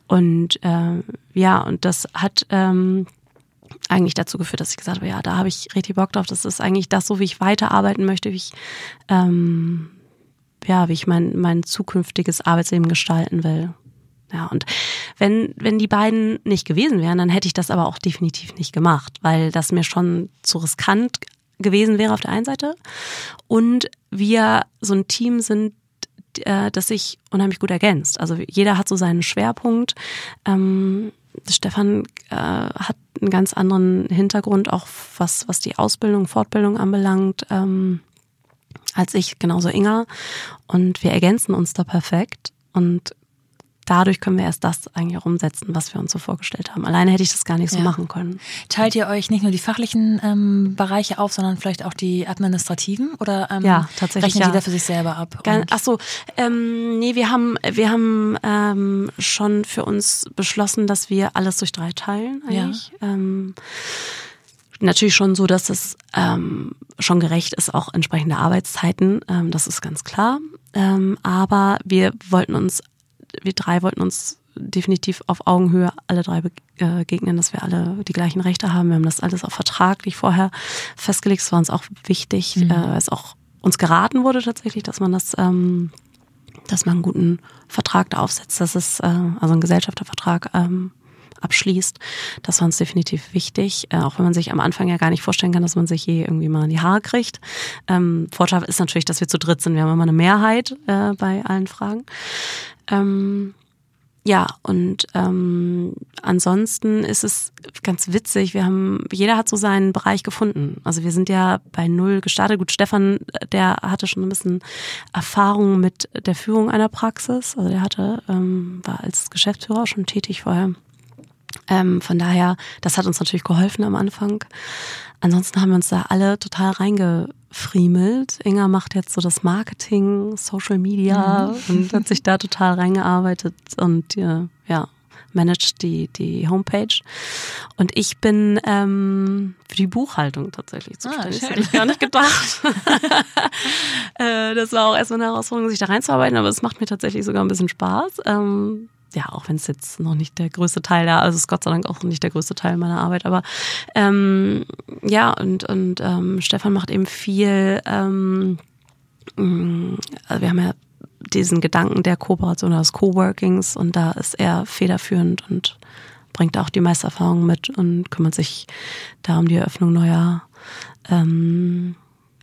Und äh, ja, und das hat ähm, eigentlich dazu geführt, dass ich gesagt habe, ja, da habe ich richtig Bock drauf. Das ist eigentlich das, so wie ich weiterarbeiten möchte, wie ich ähm, ja, wie ich mein, mein zukünftiges Arbeitsleben gestalten will. Ja, und wenn, wenn die beiden nicht gewesen wären, dann hätte ich das aber auch definitiv nicht gemacht, weil das mir schon zu riskant gewesen wäre auf der einen Seite. Und wir so ein Team sind, äh, das sich unheimlich gut ergänzt. Also jeder hat so seinen Schwerpunkt. Ähm, Stefan äh, hat einen ganz anderen Hintergrund, auch was, was die Ausbildung, Fortbildung anbelangt, ähm, als ich, genauso Inga. Und wir ergänzen uns da perfekt und dadurch können wir erst das eigentlich auch umsetzen, was wir uns so vorgestellt haben. Alleine hätte ich das gar nicht so ja. machen können. Teilt ihr euch nicht nur die fachlichen ähm, Bereiche auf, sondern vielleicht auch die administrativen oder ähm, ja, tatsächlich, rechnet ja. jeder für sich selber ab? Ach so, ähm, nee, wir haben wir haben ähm, schon für uns beschlossen, dass wir alles durch drei teilen eigentlich. Ja. Ähm, natürlich schon so, dass es ähm, schon gerecht ist, auch entsprechende Arbeitszeiten. Ähm, das ist ganz klar. Ähm, aber wir wollten uns wir drei wollten uns definitiv auf Augenhöhe alle drei begegnen, dass wir alle die gleichen Rechte haben. Wir haben das alles auch vertraglich vorher festgelegt. Es war uns auch wichtig, mhm. äh, es auch uns geraten wurde tatsächlich, dass man das, ähm, dass man einen guten Vertrag da aufsetzt, dass es, äh, also einen Gesellschaftervertrag ähm, abschließt. Das war uns definitiv wichtig, äh, auch wenn man sich am Anfang ja gar nicht vorstellen kann, dass man sich je irgendwie mal in die Haare kriegt. Ähm, Vorteil ist natürlich, dass wir zu dritt sind. Wir haben immer eine Mehrheit äh, bei allen Fragen. Ähm, ja, und ähm, ansonsten ist es ganz witzig. Wir haben, jeder hat so seinen Bereich gefunden. Also wir sind ja bei null gestartet. Gut, Stefan, der hatte schon ein bisschen Erfahrung mit der Führung einer Praxis. Also der hatte, ähm, war als Geschäftsführer schon tätig vorher. Ähm, von daher, das hat uns natürlich geholfen am Anfang. Ansonsten haben wir uns da alle total reingefriemelt. Inga macht jetzt so das Marketing, Social Media mhm. und hat sich da total reingearbeitet und äh, ja, managt die, die Homepage. Und ich bin ähm, für die Buchhaltung tatsächlich ah, zuständig. Ah, das hätte ich gar nicht gedacht. äh, das war auch erstmal eine Herausforderung, sich da reinzuarbeiten, aber es macht mir tatsächlich sogar ein bisschen Spaß. Ähm, ja, auch wenn es jetzt noch nicht der größte Teil da, also es ist Gott sei Dank auch nicht der größte Teil meiner Arbeit, aber ähm, ja, und, und ähm, Stefan macht eben viel, ähm, also wir haben ja diesen Gedanken der Kooperation oder des Coworkings und da ist er federführend und bringt auch die meiste Erfahrung mit und kümmert sich da um die Eröffnung neuer ähm,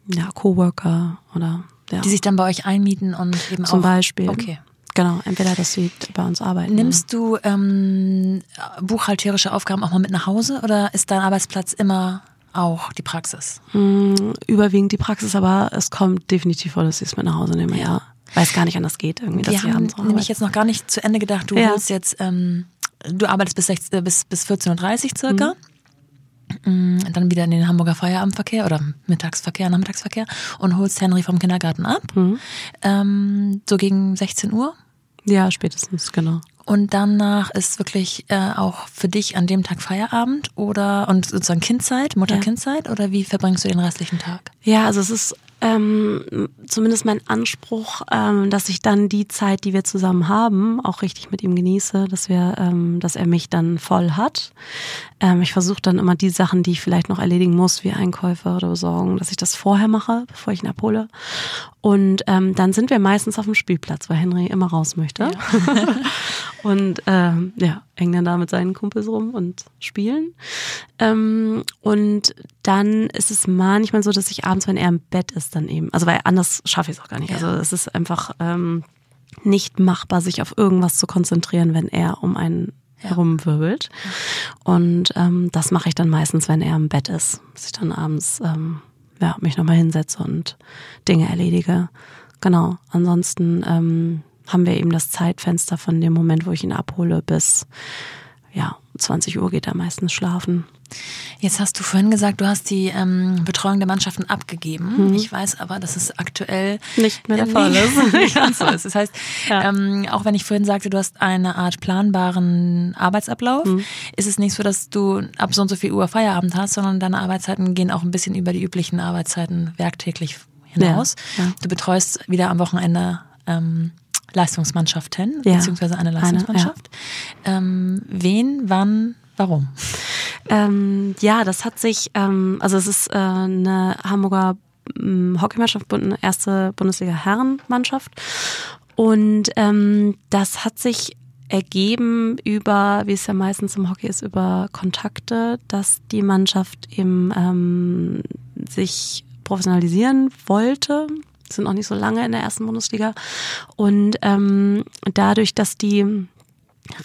ja, Coworker oder ja. Die sich dann bei euch einmieten und eben Zum auch. Beispiel. Okay. Genau, entweder, dass sie bei uns arbeiten. Nimmst du ähm, buchhalterische Aufgaben auch mal mit nach Hause oder ist dein Arbeitsplatz immer auch die Praxis? Mm, überwiegend die Praxis, aber es kommt definitiv vor, dass ich es mit nach Hause nehme, ja. ja. Weil es gar nicht anders geht, irgendwie, dass Wir haben nämlich jetzt noch gar nicht zu Ende gedacht, du ja. jetzt, ähm, du arbeitest bis, 16, äh, bis, bis 14.30 Uhr circa. Mhm dann wieder in den Hamburger Feierabendverkehr oder Mittagsverkehr, Nachmittagsverkehr und holst Henry vom Kindergarten ab. Mhm. Ähm, so gegen 16 Uhr. Ja, spätestens, genau. Und danach ist wirklich äh, auch für dich an dem Tag Feierabend oder und sozusagen Kindzeit, Mutter-Kindzeit ja. oder wie verbringst du den restlichen Tag? Ja, also es ist ähm, zumindest mein Anspruch, ähm, dass ich dann die Zeit, die wir zusammen haben, auch richtig mit ihm genieße, dass wir, ähm, dass er mich dann voll hat. Ähm, ich versuche dann immer die Sachen, die ich vielleicht noch erledigen muss, wie Einkäufe oder Besorgen, dass ich das vorher mache, bevor ich ihn abhole. Und ähm, dann sind wir meistens auf dem Spielplatz, weil Henry immer raus möchte. Ja. und ähm, ja, hängen dann da mit seinen Kumpels rum und spielen. Ähm, und dann ist es manchmal so, dass ich abends, wenn er im Bett ist, dann eben, also weil anders schaffe ich es auch gar nicht. Ja. Also es ist einfach ähm, nicht machbar, sich auf irgendwas zu konzentrieren, wenn er um einen ja. herumwirbelt. Und ähm, das mache ich dann meistens, wenn er im Bett ist, dass ich dann abends ähm, ja, mich nochmal hinsetze und Dinge erledige. Genau. Ansonsten ähm, haben wir eben das Zeitfenster von dem Moment, wo ich ihn abhole, bis ja, 20 Uhr geht er meistens schlafen. Jetzt hast du vorhin gesagt, du hast die ähm, Betreuung der Mannschaften abgegeben. Mhm. Ich weiß aber, dass es aktuell nicht mehr der Fall ist. nicht so ist. Das heißt, ja. ähm, auch wenn ich vorhin sagte, du hast eine Art planbaren Arbeitsablauf, mhm. ist es nicht so, dass du ab so und so viel Uhr Feierabend hast, sondern deine Arbeitszeiten gehen auch ein bisschen über die üblichen Arbeitszeiten werktäglich hinaus. Ja. Ja. Du betreust wieder am Wochenende ähm, Leistungsmannschaften, ja. beziehungsweise eine Leistungsmannschaft. Eine, ja. ähm, wen, wann, warum? Ähm, ja, das hat sich, ähm, also es ist äh, eine Hamburger ähm, Hockeymannschaft, eine erste Bundesliga-Herrenmannschaft. Und ähm, das hat sich ergeben über, wie es ja meistens im Hockey ist, über Kontakte, dass die Mannschaft eben ähm, sich professionalisieren wollte, sind auch nicht so lange in der ersten Bundesliga. Und ähm, dadurch, dass die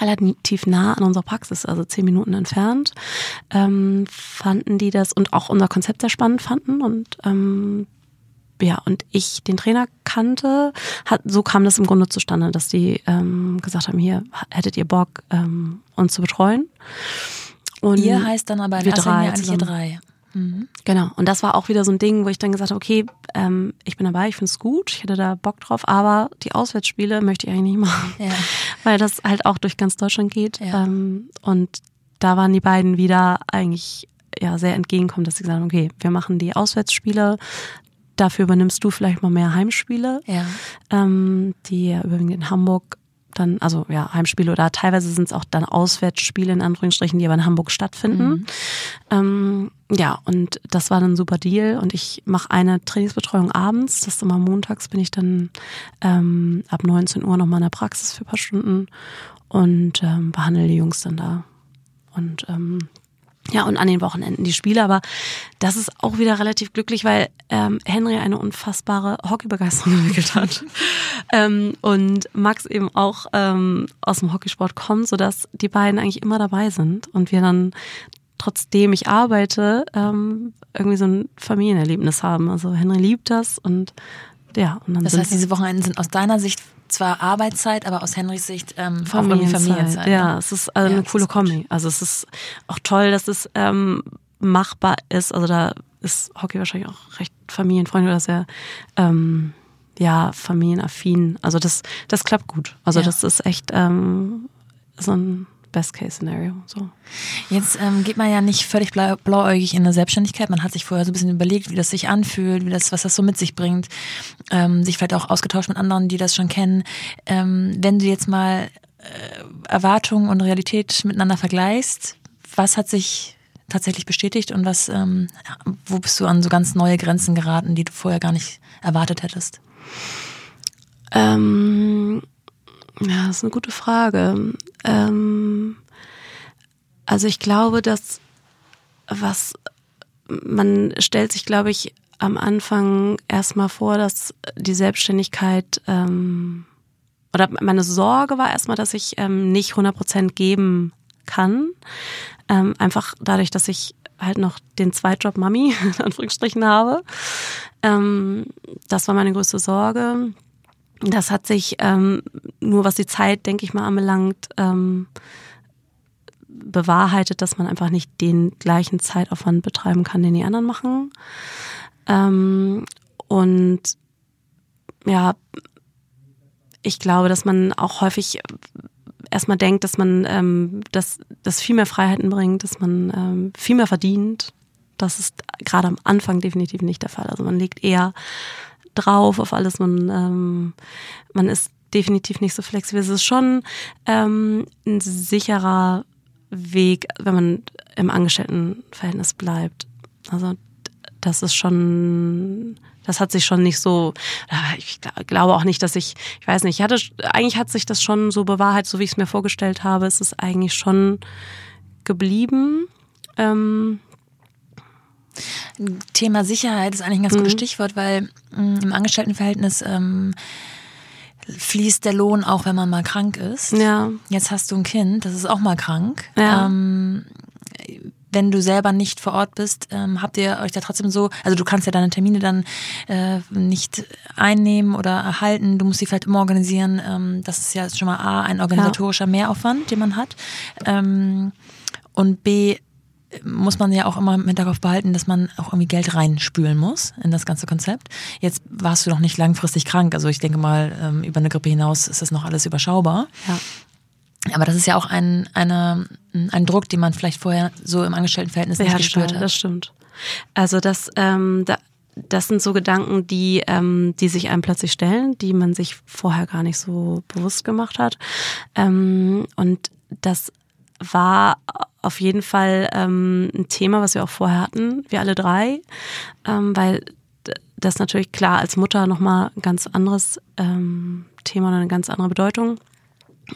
relativ nah an unserer Praxis, also zehn Minuten entfernt, ähm, fanden die das und auch unser Konzept sehr spannend fanden und ähm, ja, und ich den Trainer kannte, hat, so kam das im Grunde zustande, dass die ähm, gesagt haben, hier hättet ihr Bock, ähm, uns zu betreuen. Und ihr heißt dann aber in wir drei, eigentlich ihr drei. Mhm. Genau. Und das war auch wieder so ein Ding, wo ich dann gesagt habe, okay, ähm, ich bin dabei, ich finde es gut, ich hätte da Bock drauf, aber die Auswärtsspiele möchte ich eigentlich nicht machen, ja. weil das halt auch durch ganz Deutschland geht. Ja. Ähm, und da waren die beiden wieder eigentlich ja sehr entgegenkommen, dass sie gesagt haben, okay, wir machen die Auswärtsspiele, dafür übernimmst du vielleicht mal mehr Heimspiele, ja. ähm, die ja überwiegend in Hamburg dann, also ja, Heimspiele oder teilweise sind es auch dann Auswärtsspiele in Anführungsstrichen, die aber in Hamburg stattfinden. Mhm. Ähm, ja, und das war dann ein super Deal. Und ich mache eine Trainingsbetreuung abends. Das ist immer montags, bin ich dann ähm, ab 19 Uhr nochmal in der Praxis für ein paar Stunden und ähm, behandle die Jungs dann da. Und ähm, ja, und an den Wochenenden die Spiele. Aber das ist auch wieder relativ glücklich, weil ähm, Henry eine unfassbare Hockeybegeisterung entwickelt hat. ähm, und Max eben auch ähm, aus dem Hockeysport kommt, sodass die beiden eigentlich immer dabei sind und wir dann trotzdem ich arbeite, ähm, irgendwie so ein Familienerlebnis haben. Also Henry liebt das und ja. Und dann das heißt, diese Wochenenden sind aus deiner Sicht zwar Arbeitszeit, aber aus Henrys Sicht ähm, Familienzeit. Familienzeit ne? ja, es ist also ja, eine coole Kombi. Also es ist auch toll, dass es ähm, machbar ist. Also da ist Hockey wahrscheinlich auch recht familienfreundlich oder sehr ähm, ja familienaffin. Also das das klappt gut. Also ja. das ist echt ähm, so ein Best-Case-Szenario. So. Jetzt ähm, geht man ja nicht völlig blau, blauäugig in eine Selbstständigkeit. Man hat sich vorher so ein bisschen überlegt, wie das sich anfühlt, wie das, was das so mit sich bringt. Ähm, sich vielleicht auch ausgetauscht mit anderen, die das schon kennen. Ähm, wenn du jetzt mal äh, Erwartungen und Realität miteinander vergleichst, was hat sich tatsächlich bestätigt und was, ähm, wo bist du an so ganz neue Grenzen geraten, die du vorher gar nicht erwartet hättest? Ähm ja, das ist eine gute Frage. Ähm, also ich glaube, dass was man stellt sich, glaube ich, am Anfang erstmal vor, dass die Selbstständigkeit ähm, oder meine Sorge war erstmal, dass ich ähm, nicht 100 Prozent geben kann. Ähm, einfach dadurch, dass ich halt noch den Zweitjob Mami in Anführungsstrichen habe. Ähm, das war meine größte Sorge. Das hat sich ähm, nur, was die Zeit, denke ich mal, anbelangt, ähm, bewahrheitet, dass man einfach nicht den gleichen Zeitaufwand betreiben kann, den die anderen machen. Ähm, und ja, ich glaube, dass man auch häufig erstmal denkt, dass man ähm, dass das viel mehr Freiheiten bringt, dass man ähm, viel mehr verdient. Das ist gerade am Anfang definitiv nicht der Fall. Also man legt eher drauf auf alles. Man, ähm, man ist definitiv nicht so flexibel. Es ist schon ähm, ein sicherer Weg, wenn man im Angestelltenverhältnis bleibt. Also das ist schon, das hat sich schon nicht so, ich glaube auch nicht, dass ich, ich weiß nicht, ich hatte, eigentlich hat sich das schon so bewahrheit, so wie ich es mir vorgestellt habe. Es ist eigentlich schon geblieben. Ähm, Thema Sicherheit ist eigentlich ein ganz mhm. gutes Stichwort, weil mh, mm, im Angestelltenverhältnis ähm, fließt der Lohn auch, wenn man mal krank ist. Ja. Jetzt hast du ein Kind, das ist auch mal krank. Ja. Ähm, wenn du selber nicht vor Ort bist, ähm, habt ihr euch da trotzdem so, also du kannst ja deine Termine dann äh, nicht einnehmen oder erhalten, du musst sie vielleicht immer organisieren. Ähm, das ist ja schon mal A, ein organisatorischer ja. Mehraufwand, den man hat. Ähm, und B, muss man ja auch immer im Hinterkopf behalten, dass man auch irgendwie Geld reinspülen muss in das ganze Konzept. Jetzt warst du noch nicht langfristig krank, also ich denke mal, ähm, über eine Grippe hinaus ist das noch alles überschaubar. Ja. Aber das ist ja auch ein, eine, ein Druck, den man vielleicht vorher so im Angestelltenverhältnis nicht ja, gespürt hat. Das stimmt. Also das, ähm, da, das sind so Gedanken, die, ähm, die sich einem plötzlich stellen, die man sich vorher gar nicht so bewusst gemacht hat. Ähm, und das war auf jeden Fall ähm, ein Thema, was wir auch vorher hatten, wir alle drei, ähm, weil das natürlich klar als Mutter nochmal ein ganz anderes ähm, Thema und eine ganz andere Bedeutung.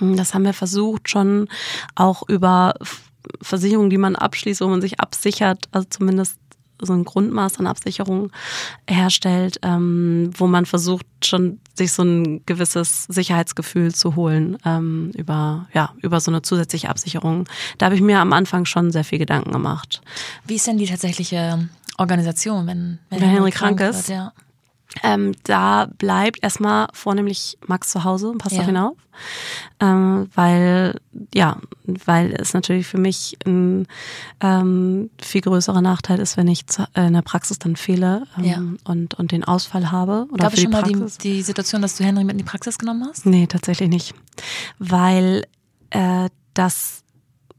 Das haben wir versucht schon auch über Versicherungen, die man abschließt, wo man sich absichert, also zumindest so ein Grundmaß an Absicherung herstellt, ähm, wo man versucht schon sich so ein gewisses Sicherheitsgefühl zu holen ähm, über ja über so eine zusätzliche Absicherung. Da habe ich mir am Anfang schon sehr viel Gedanken gemacht. Wie ist denn die tatsächliche Organisation, wenn, wenn, wenn Henry krank, krank ist? Wird, ja. Ähm, da bleibt erstmal vornehmlich Max zu Hause und passt ja. auf ihn auf. Ähm, weil, ja, weil es natürlich für mich ein ähm, viel größerer Nachteil ist, wenn ich äh, in der Praxis dann fehle ähm, ja. und, und den Ausfall habe. Oder Gab es schon mal die, die Situation, dass du Henry mit in die Praxis genommen hast? Nee, tatsächlich nicht. Weil äh, das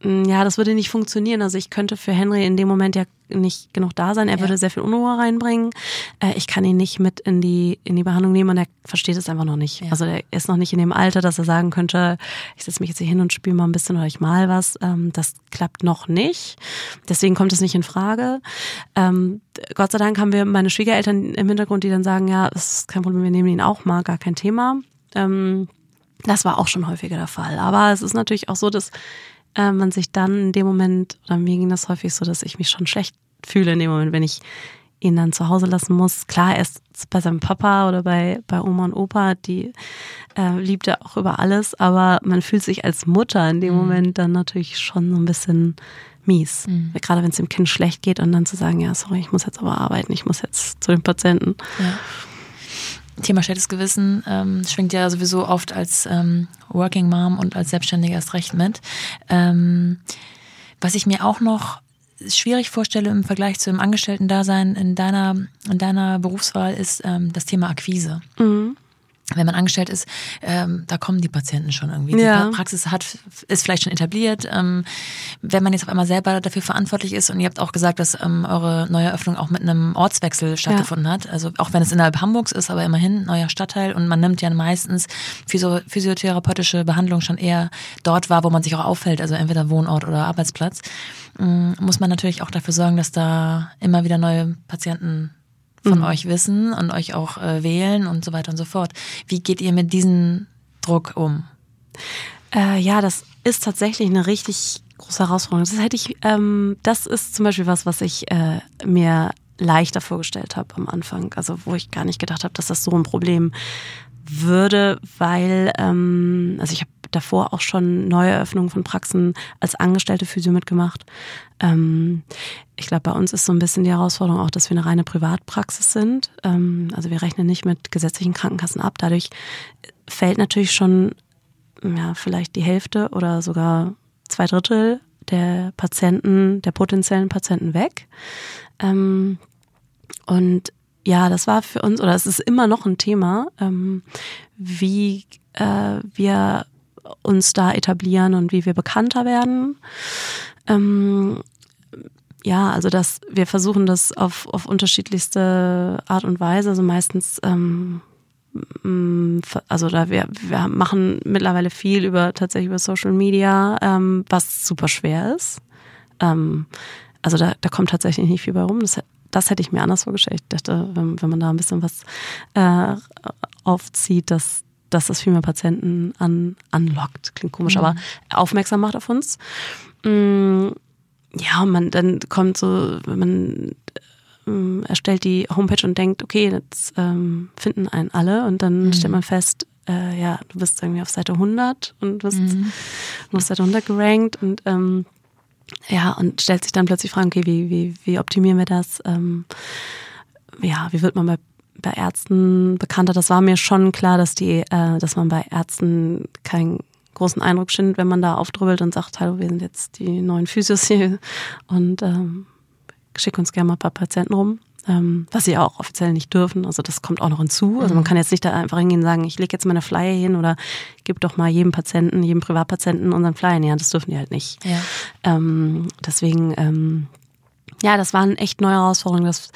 ja, das würde nicht funktionieren. Also ich könnte für Henry in dem Moment ja nicht genug da sein. Er ja. würde sehr viel Unruhe reinbringen. Äh, ich kann ihn nicht mit in die, in die Behandlung nehmen und er versteht es einfach noch nicht. Ja. Also er ist noch nicht in dem Alter, dass er sagen könnte, ich setze mich jetzt hier hin und spiele mal ein bisschen oder ich mal was. Ähm, das klappt noch nicht. Deswegen kommt es nicht in Frage. Ähm, Gott sei Dank haben wir meine Schwiegereltern im Hintergrund, die dann sagen, ja, das ist kein Problem, wir nehmen ihn auch mal, gar kein Thema. Ähm, das war auch schon häufiger der Fall. Aber es ist natürlich auch so, dass äh, man sich dann in dem Moment, oder mir ging das häufig so, dass ich mich schon schlecht fühle in dem Moment, wenn ich ihn dann zu Hause lassen muss. Klar, er ist bei seinem Papa oder bei, bei Oma und Opa, die äh, liebt er auch über alles, aber man fühlt sich als Mutter in dem mhm. Moment dann natürlich schon so ein bisschen mies. Mhm. Gerade wenn es dem Kind schlecht geht und dann zu sagen, ja, sorry, ich muss jetzt aber arbeiten, ich muss jetzt zu den Patienten. Ja. Thema schlechtes Gewissen ähm, schwingt ja sowieso oft als ähm, Working Mom und als Selbstständiger erst recht mit. Ähm, was ich mir auch noch schwierig vorstelle im Vergleich zu dem Angestellten-Dasein in deiner, in deiner Berufswahl ist ähm, das Thema Akquise. Mhm wenn man angestellt ist, ähm, da kommen die Patienten schon irgendwie. Ja. Die Praxis hat, ist vielleicht schon etabliert. Ähm, wenn man jetzt auf einmal selber dafür verantwortlich ist und ihr habt auch gesagt, dass ähm, eure neue Eröffnung auch mit einem Ortswechsel stattgefunden ja. hat, also auch wenn es innerhalb Hamburgs ist, aber immerhin neuer Stadtteil und man nimmt ja meistens physio physiotherapeutische Behandlung schon eher dort wahr, wo man sich auch auffällt, also entweder Wohnort oder Arbeitsplatz, ähm, muss man natürlich auch dafür sorgen, dass da immer wieder neue Patienten von mhm. euch wissen und euch auch äh, wählen und so weiter und so fort. Wie geht ihr mit diesem Druck um? Äh, ja, das ist tatsächlich eine richtig große Herausforderung. Das hätte ich, ähm, das ist zum Beispiel was, was ich äh, mir leichter vorgestellt habe am Anfang. Also wo ich gar nicht gedacht habe, dass das so ein Problem würde, weil ähm, also ich habe davor auch schon Neueröffnungen von Praxen als angestellte Physio mitgemacht. Ähm, ich glaube, bei uns ist so ein bisschen die Herausforderung auch, dass wir eine reine Privatpraxis sind. Ähm, also wir rechnen nicht mit gesetzlichen Krankenkassen ab. Dadurch fällt natürlich schon ja, vielleicht die Hälfte oder sogar zwei Drittel der Patienten, der potenziellen Patienten weg. Ähm, und ja, das war für uns, oder es ist immer noch ein Thema, ähm, wie äh, wir uns da etablieren und wie wir bekannter werden. Ähm, ja, also dass wir versuchen das auf, auf unterschiedlichste Art und Weise. Also meistens, ähm, mm, also da wir, wir machen mittlerweile viel über tatsächlich über Social Media, ähm, was super schwer ist. Ähm, also da, da kommt tatsächlich nicht viel bei rum. Das, das hätte ich mir anders vorgestellt. Ich dachte, wenn, wenn man da ein bisschen was äh, aufzieht, dass, dass das viel mehr Patienten an, anlockt. Klingt komisch, mhm. aber aufmerksam macht auf uns. Mm, ja, man dann kommt so, wenn man ähm, erstellt die Homepage und denkt, okay, jetzt ähm, finden einen alle und dann mhm. stellt man fest, äh, ja, du bist irgendwie auf Seite 100 und bist, mhm. du bist Seite 100 gerankt und ähm, ja, und stellt sich dann plötzlich Fragen, okay, wie, wie, wie optimieren wir das? Ähm, ja, wie wird man bei bei Ärzten bekannter. Das war mir schon klar, dass die, äh, dass man bei Ärzten keinen großen Eindruck schindet, wenn man da aufdrübbelt und sagt, hallo, wir sind jetzt die neuen Physios hier und ähm, schick uns gerne mal ein paar Patienten rum. Ähm, was sie auch offiziell nicht dürfen. Also das kommt auch noch hinzu. Also man mhm. kann jetzt nicht da einfach hingehen und sagen, ich lege jetzt meine Flyer hin oder gib doch mal jedem Patienten, jedem Privatpatienten unseren Flyer in die Hand. Das dürfen die halt nicht. Ja. Ähm, deswegen ähm, ja, das waren echt neue Herausforderungen. Das,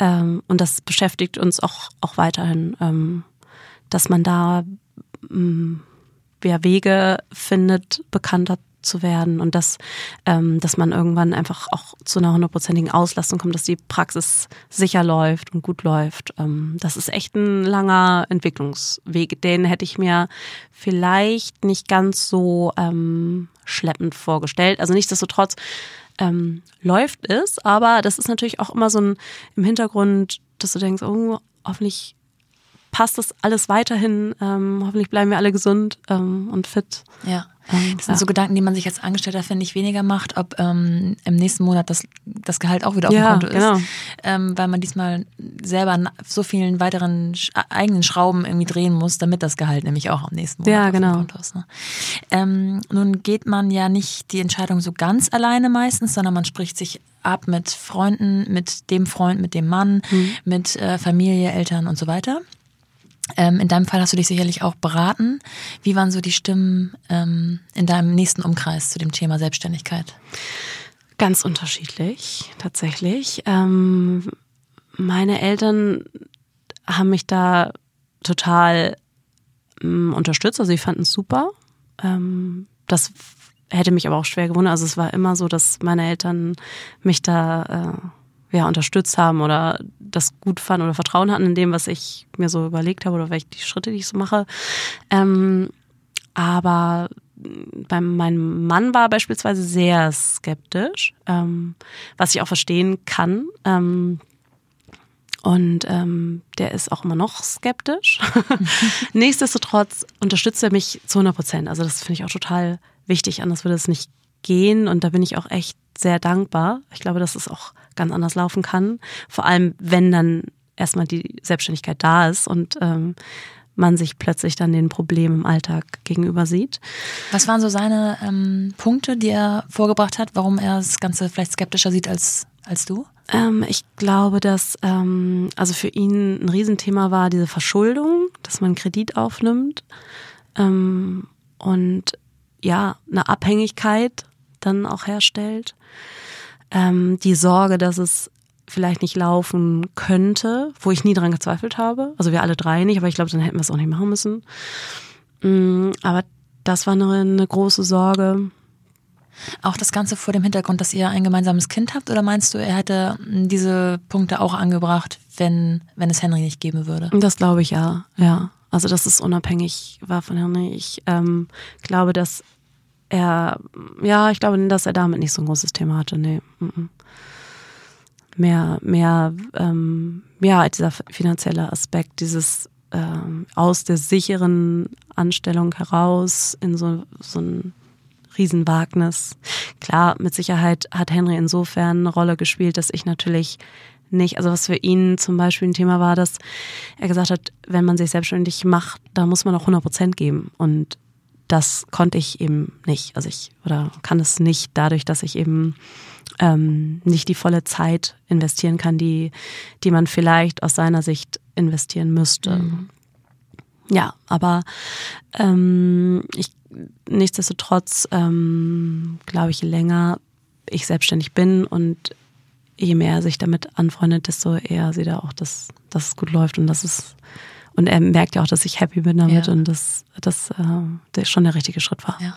ähm, und das beschäftigt uns auch, auch weiterhin, ähm, dass man da ähm, ja, Wege findet, bekannter zu werden und dass, ähm, dass man irgendwann einfach auch zu einer hundertprozentigen Auslastung kommt, dass die Praxis sicher läuft und gut läuft. Ähm, das ist echt ein langer Entwicklungsweg. Den hätte ich mir vielleicht nicht ganz so ähm, schleppend vorgestellt. Also nichtsdestotrotz ähm, läuft es, aber das ist natürlich auch immer so ein im Hintergrund, dass du denkst, oh, hoffentlich passt das alles weiterhin, ähm, hoffentlich bleiben wir alle gesund ähm, und fit. Ja. Das sind ja. so Gedanken, die man sich als Angestellter, finde ich, weniger macht, ob ähm, im nächsten Monat das, das Gehalt auch wieder auf ja, dem Konto genau. ist. Ähm, weil man diesmal selber so vielen weiteren eigenen Schrauben irgendwie drehen muss, damit das Gehalt nämlich auch am nächsten Monat ja, auf genau. dem Konto ist. Ne? Ähm, nun geht man ja nicht die Entscheidung so ganz alleine meistens, sondern man spricht sich ab mit Freunden, mit dem Freund, mit dem Mann, mhm. mit äh, Familie, Eltern und so weiter. Ähm, in deinem Fall hast du dich sicherlich auch beraten. Wie waren so die Stimmen ähm, in deinem nächsten Umkreis zu dem Thema Selbstständigkeit? Ganz unterschiedlich, tatsächlich. Ähm, meine Eltern haben mich da total ähm, unterstützt, also sie fanden es super. Ähm, das hätte mich aber auch schwer gewundert. Also es war immer so, dass meine Eltern mich da äh, ja, unterstützt haben oder das gut fanden oder Vertrauen hatten in dem, was ich mir so überlegt habe oder welche die Schritte, die ich so mache. Ähm, aber bei meinem Mann war beispielsweise sehr skeptisch, ähm, was ich auch verstehen kann. Ähm, und ähm, der ist auch immer noch skeptisch. Nichtsdestotrotz unterstützt er mich zu 100 Prozent. Also das finde ich auch total wichtig, anders würde es nicht gehen. Und da bin ich auch echt sehr dankbar. Ich glaube, dass es auch ganz anders laufen kann. Vor allem, wenn dann erstmal die Selbstständigkeit da ist und ähm, man sich plötzlich dann den Problemen im Alltag gegenüber sieht. Was waren so seine ähm, Punkte, die er vorgebracht hat, warum er das Ganze vielleicht skeptischer sieht als, als du? Ähm, ich glaube, dass ähm, also für ihn ein Riesenthema war diese Verschuldung, dass man Kredit aufnimmt ähm, und ja, eine Abhängigkeit dann auch herstellt. Ähm, die Sorge, dass es vielleicht nicht laufen könnte, wo ich nie dran gezweifelt habe. Also wir alle drei nicht, aber ich glaube, dann hätten wir es auch nicht machen müssen. Mm, aber das war eine, eine große Sorge. Auch das Ganze vor dem Hintergrund, dass ihr ein gemeinsames Kind habt, oder meinst du, er hätte diese Punkte auch angebracht, wenn, wenn es Henry nicht geben würde? Das glaube ich ja, ja. Also dass es unabhängig war von Henry. Ich ähm, glaube, dass er, ja, ich glaube, dass er damit nicht so ein großes Thema hatte. Nee. Mehr, mehr, ähm, ja, dieser finanzielle Aspekt, dieses ähm, aus der sicheren Anstellung heraus in so, so ein Riesenwagnis. Klar, mit Sicherheit hat Henry insofern eine Rolle gespielt, dass ich natürlich nicht, also was für ihn zum Beispiel ein Thema war, dass er gesagt hat, wenn man sich selbstständig macht, da muss man auch 100 Prozent geben. Und das konnte ich eben nicht. Also ich, oder kann es nicht dadurch, dass ich eben ähm, nicht die volle Zeit investieren kann, die, die man vielleicht aus seiner Sicht investieren müsste. Mhm. Ja, aber ähm, ich nichtsdestotrotz ähm, glaube ich, je länger ich selbstständig bin und je mehr er sich damit anfreundet, desto eher sieht er auch, dass, dass es gut läuft und dass es und er merkt ja auch, dass ich happy bin damit ja. und dass das äh, schon der richtige Schritt war. Ja.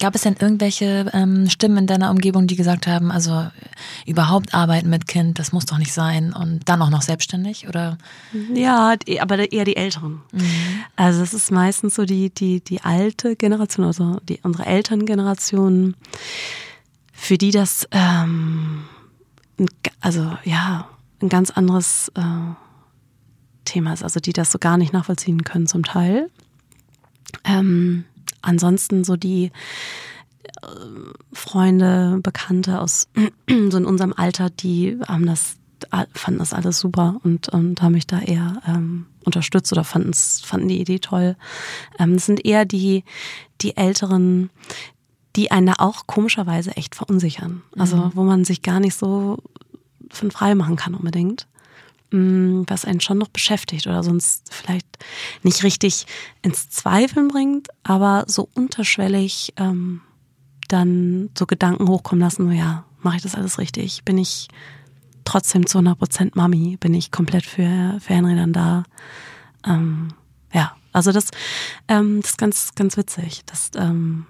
Gab es denn irgendwelche ähm, Stimmen in deiner Umgebung, die gesagt haben, also überhaupt arbeiten mit Kind, das muss doch nicht sein und dann auch noch selbstständig oder? Ja, aber eher die Älteren. Mhm. Also es ist meistens so die die die alte Generation, also die unsere Elterngeneration, für die das ähm, also ja ein ganz anderes äh, Thema ist, also die das so gar nicht nachvollziehen können zum Teil. Ähm, ansonsten so die äh, Freunde, Bekannte aus so in unserem Alter, die haben das, fanden das alles super und, und haben mich da eher ähm, unterstützt oder fanden fanden die Idee toll. Ähm, das sind eher die, die Älteren, die einen da auch komischerweise echt verunsichern. Also mhm. wo man sich gar nicht so von frei machen kann unbedingt. Was einen schon noch beschäftigt oder sonst vielleicht nicht richtig ins Zweifeln bringt, aber so unterschwellig ähm, dann so Gedanken hochkommen lassen, ja, mache ich das alles richtig? Bin ich trotzdem zu 100% Mami? Bin ich komplett für, für Henry dann da? Ähm, ja, also das, ähm, das ist ganz, ganz witzig. Das, ähm,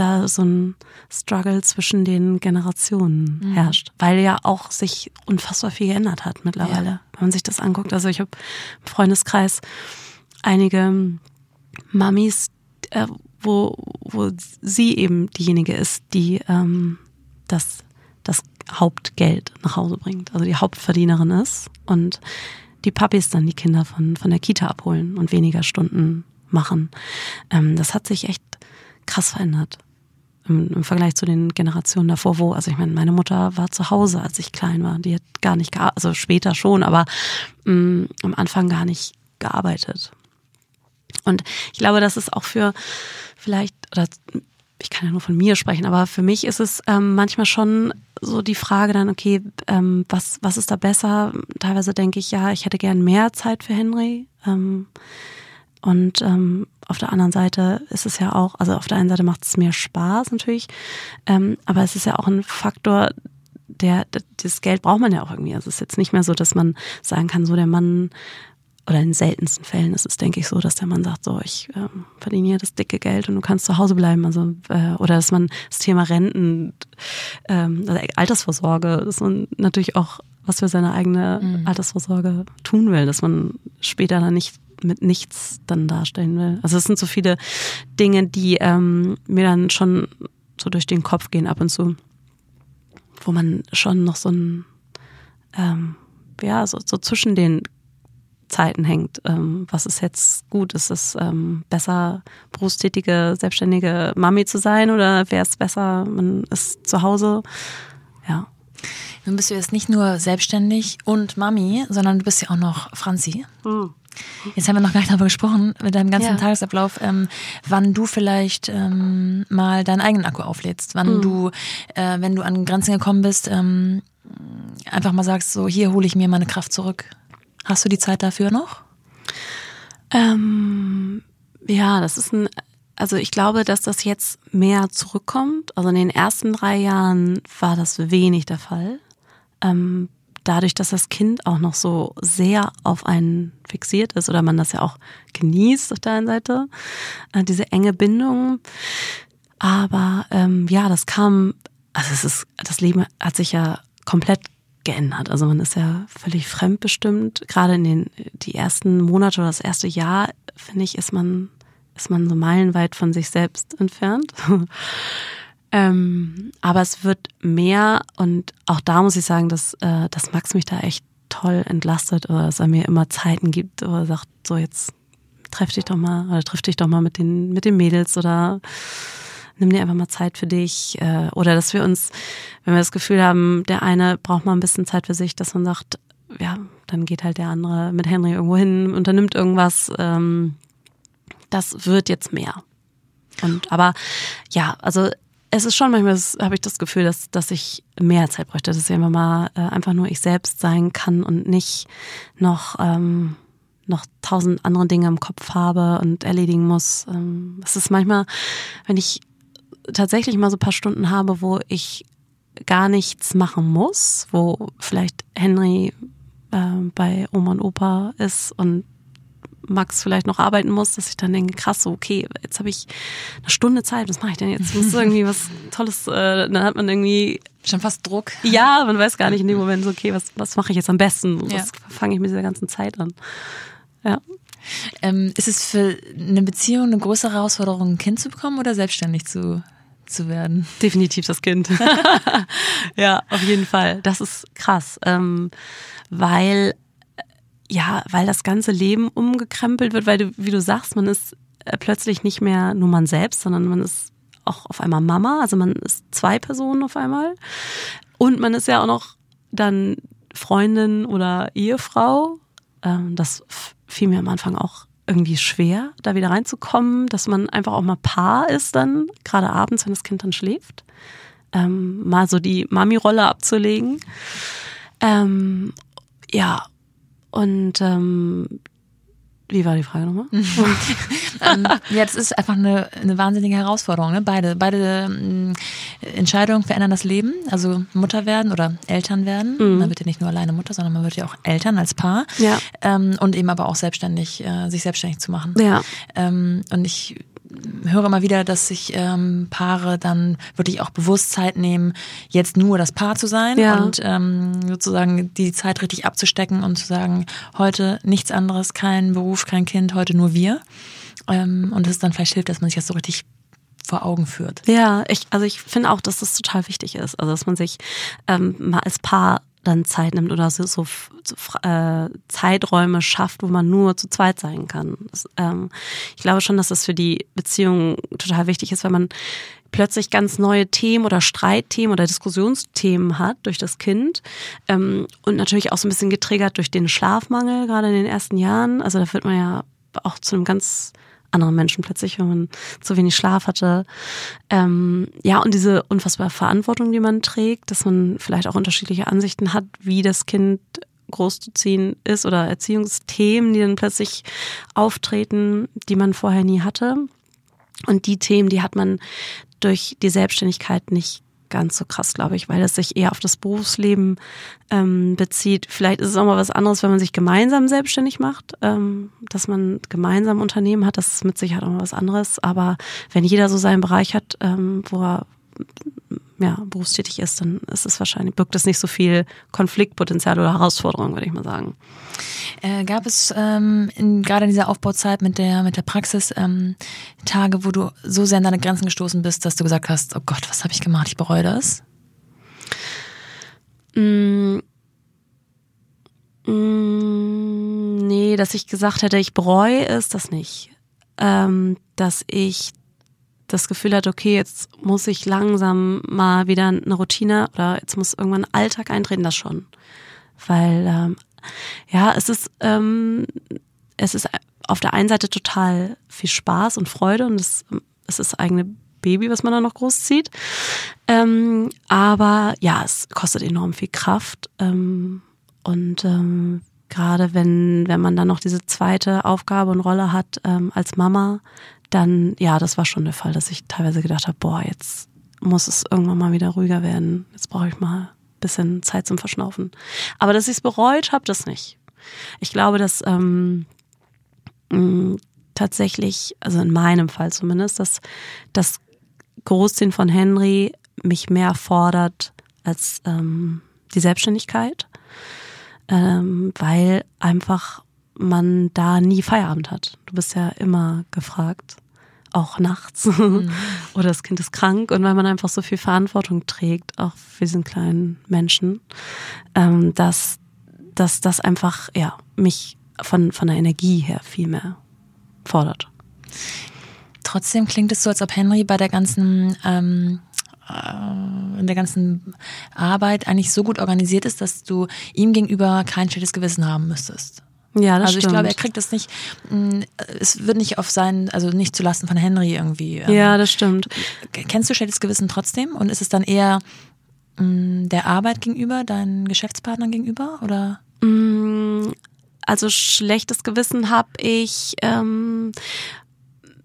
da so ein Struggle zwischen den Generationen mhm. herrscht, weil ja auch sich unfassbar viel geändert hat mittlerweile, ja. wenn man sich das anguckt. Also ich habe im Freundeskreis einige Mamis, äh, wo, wo sie eben diejenige ist, die ähm, das, das Hauptgeld nach Hause bringt, also die Hauptverdienerin ist und die Papis dann die Kinder von, von der Kita abholen und weniger Stunden machen. Ähm, das hat sich echt krass verändert im, Vergleich zu den Generationen davor, wo, also ich meine, meine Mutter war zu Hause, als ich klein war. Die hat gar nicht also später schon, aber mh, mm, am Anfang gar nicht gearbeitet. Und ich glaube, das ist auch für vielleicht, oder ich kann ja nur von mir sprechen, aber für mich ist es ähm, manchmal schon so die Frage dann, okay, ähm, was, was ist da besser? Teilweise denke ich, ja, ich hätte gern mehr Zeit für Henry. Ähm, Und ähm, auf der anderen Seite ist es ja auch, also auf der einen Seite macht es mir Spaß natürlich, ähm, aber es ist ja auch ein Faktor, der, das Geld braucht man ja auch irgendwie. Also es ist jetzt nicht mehr so, dass man sagen kann, so der Mann oder in seltensten Fällen ist es, denke ich, so, dass der Mann sagt, so, ich ähm, verdiene hier das dicke Geld und du kannst zu Hause bleiben. Also, äh, oder dass man das Thema Renten, ähm, also Altersvorsorge, dass man natürlich auch was für seine eigene mhm. Altersvorsorge tun will, dass man später dann nicht mit nichts dann darstellen will. Also es sind so viele Dinge, die ähm, mir dann schon so durch den Kopf gehen ab und zu, wo man schon noch so ein, ähm, ja, so, so zwischen den Zeiten hängt. Ähm, was ist jetzt gut? Ist es ähm, besser, berufstätige, selbstständige Mami zu sein oder wäre es besser, man ist zu Hause? Ja. Nun bist du jetzt nicht nur selbstständig und Mami, sondern du bist ja auch noch Franzi. Mhm. Jetzt haben wir noch gar nicht darüber gesprochen, mit deinem ganzen ja. Tagesablauf, ähm, wann du vielleicht ähm, mal deinen eigenen Akku auflädst, wann mhm. du, äh, wenn du an Grenzen gekommen bist, ähm, einfach mal sagst, so hier hole ich mir meine Kraft zurück. Hast du die Zeit dafür noch? Ähm, ja, das ist ein, also ich glaube, dass das jetzt mehr zurückkommt. Also in den ersten drei Jahren war das wenig der Fall. Ähm, dadurch, dass das Kind auch noch so sehr auf einen fixiert ist oder man das ja auch genießt auf der einen Seite, äh, diese enge Bindung. Aber ähm, ja, das kam, also es ist, das Leben hat sich ja komplett geändert. Also man ist ja völlig fremdbestimmt. Gerade in den die ersten Monate oder das erste Jahr, finde ich, ist man, ist man so meilenweit von sich selbst entfernt. ähm, aber es wird mehr und auch da muss ich sagen, dass, äh, dass Max mich da echt toll entlastet oder dass er mir immer Zeiten gibt oder sagt, so jetzt treff dich doch mal oder triff dich doch mal mit den, mit den Mädels oder nimm dir einfach mal Zeit für dich. Äh, oder dass wir uns, wenn wir das Gefühl haben, der eine braucht mal ein bisschen Zeit für sich, dass man sagt, ja, dann geht halt der andere mit Henry irgendwo hin, unternimmt irgendwas. Ähm, das wird jetzt mehr. Und aber ja, also es ist schon manchmal, habe ich das Gefühl, dass, dass ich mehr Zeit bräuchte, dass ich immer mal äh, einfach nur ich selbst sein kann und nicht noch ähm, noch tausend andere Dinge im Kopf habe und erledigen muss. Ähm, es ist manchmal, wenn ich tatsächlich mal so paar Stunden habe, wo ich gar nichts machen muss, wo vielleicht Henry äh, bei Oma und Opa ist und Max vielleicht noch arbeiten muss, dass ich dann denke, krass, so, okay, jetzt habe ich eine Stunde Zeit, was mache ich denn jetzt? Muss irgendwie was Tolles, äh, dann hat man irgendwie schon fast Druck. Ja, man weiß gar nicht in dem Moment, so, okay, was, was mache ich jetzt am besten? Was ja. fange ich mit dieser ganzen Zeit an? Ja. Ähm, ist es für eine Beziehung eine größere Herausforderung, ein Kind zu bekommen oder selbstständig zu, zu werden? Definitiv das Kind. ja, auf jeden Fall. Das ist krass, ähm, weil ja, weil das ganze Leben umgekrempelt wird, weil du, wie du sagst, man ist äh, plötzlich nicht mehr nur man selbst, sondern man ist auch auf einmal Mama, also man ist zwei Personen auf einmal und man ist ja auch noch dann Freundin oder Ehefrau. Ähm, das fiel mir am Anfang auch irgendwie schwer, da wieder reinzukommen, dass man einfach auch mal Paar ist dann, gerade abends, wenn das Kind dann schläft. Ähm, mal so die Mami-Rolle abzulegen. Ähm, ja, und ähm, wie war die Frage nochmal? ähm, ja, das ist einfach eine, eine wahnsinnige Herausforderung. Ne? Beide, beide ähm, Entscheidungen verändern das Leben. Also Mutter werden oder Eltern werden. Mhm. Man wird ja nicht nur alleine Mutter, sondern man wird ja auch Eltern als Paar. Ja. Ähm, und eben aber auch selbstständig, äh, sich selbstständig zu machen. Ja. Ähm, und ich höre immer wieder, dass sich ähm, Paare dann wirklich auch bewusst Zeit nehmen, jetzt nur das Paar zu sein ja. und ähm, sozusagen die Zeit richtig abzustecken und zu sagen, heute nichts anderes, kein Beruf, kein Kind, heute nur wir. Ähm, und es dann vielleicht hilft, dass man sich das so richtig vor Augen führt. Ja, ich, also ich finde auch, dass das total wichtig ist. Also dass man sich ähm, mal als Paar dann Zeit nimmt oder so, so, äh, Zeiträume schafft, wo man nur zu zweit sein kann. Das, ähm, ich glaube schon, dass das für die Beziehung total wichtig ist, wenn man plötzlich ganz neue Themen oder Streitthemen oder Diskussionsthemen hat durch das Kind ähm, und natürlich auch so ein bisschen getriggert durch den Schlafmangel, gerade in den ersten Jahren. Also da wird man ja auch zu einem ganz anderen Menschen plötzlich, wenn man zu wenig Schlaf hatte. Ähm, ja, und diese unfassbare Verantwortung, die man trägt, dass man vielleicht auch unterschiedliche Ansichten hat, wie das Kind großzuziehen ist oder Erziehungsthemen, die dann plötzlich auftreten, die man vorher nie hatte. Und die Themen, die hat man durch die Selbstständigkeit nicht ganz so krass, glaube ich, weil es sich eher auf das Berufsleben ähm, bezieht. Vielleicht ist es auch mal was anderes, wenn man sich gemeinsam selbstständig macht, ähm, dass man gemeinsam Unternehmen hat. Das ist mit Sicherheit auch mal was anderes. Aber wenn jeder so seinen Bereich hat, ähm, wo er ja, berufstätig ist, dann ist es wahrscheinlich, birgt es nicht so viel Konfliktpotenzial oder Herausforderung, würde ich mal sagen. Äh, gab es ähm, in, gerade in dieser Aufbauzeit mit der, mit der Praxis ähm, Tage, wo du so sehr an deine Grenzen gestoßen bist, dass du gesagt hast, oh Gott, was habe ich gemacht, ich bereue das? Mm, mm, nee, dass ich gesagt hätte, ich bereue es, das nicht. Ähm, dass ich das Gefühl hatte, okay, jetzt muss ich langsam mal wieder eine Routine oder jetzt muss irgendwann Alltag eintreten, das schon. Weil ähm, ja, es ist, ähm, es ist auf der einen Seite total viel Spaß und Freude und es, es ist das eigene Baby, was man da noch großzieht. Ähm, aber ja, es kostet enorm viel Kraft. Ähm, und ähm, gerade wenn, wenn man dann noch diese zweite Aufgabe und Rolle hat ähm, als Mama, dann, ja, das war schon der Fall, dass ich teilweise gedacht habe, boah, jetzt muss es irgendwann mal wieder ruhiger werden. Jetzt brauche ich mal ein bisschen Zeit zum Verschnaufen. Aber dass ich es bereut habe, das nicht. Ich glaube, dass ähm, tatsächlich, also in meinem Fall zumindest, dass das Großziehen von Henry mich mehr fordert als ähm, die Selbstständigkeit, ähm, weil einfach man da nie Feierabend hat. Du bist ja immer gefragt, auch nachts. Mhm. Oder das Kind ist krank und weil man einfach so viel Verantwortung trägt, auch für diesen kleinen Menschen, ähm, dass, dass das einfach ja, mich von, von der Energie her viel mehr fordert. Trotzdem klingt es so, als ob Henry bei der ganzen ähm, äh, in der ganzen Arbeit eigentlich so gut organisiert ist, dass du ihm gegenüber kein schlechtes Gewissen haben müsstest. Ja, das also ich stimmt. glaube, er kriegt das nicht, mm, es wird nicht auf sein, also nicht zulasten von Henry irgendwie. ähm, Ja, das stimmt. Kennst du schlechtes Gewissen trotzdem? Und ist es dann eher mh, der Arbeit gegenüber, deinen Geschäftspartnern gegenüber? Oder? Mm, Also schlechtes Gewissen habe ich ähm,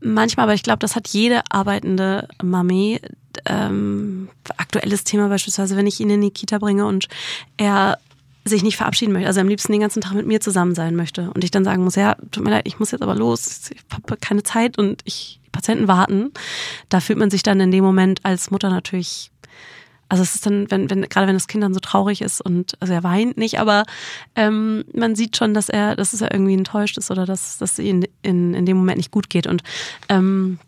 manchmal, aber ich glaube, das hat jede arbeitende Mami. Ähm, aktuelles Thema beispielsweise, wenn ich ihn in die Kita bringe und er sich nicht verabschieden möchte, also am liebsten den ganzen Tag mit mir zusammen sein möchte und ich dann sagen muss, ja, tut mir leid, ich muss jetzt aber los, ich habe keine Zeit und ich die Patienten warten. Da fühlt man sich dann in dem Moment als Mutter natürlich also es ist dann, wenn, wenn, gerade wenn das Kind dann so traurig ist und also er weint nicht, aber ähm, man sieht schon, dass er, dass es er irgendwie enttäuscht ist oder dass, dass es ihm in, in dem Moment nicht gut geht. Und ähm,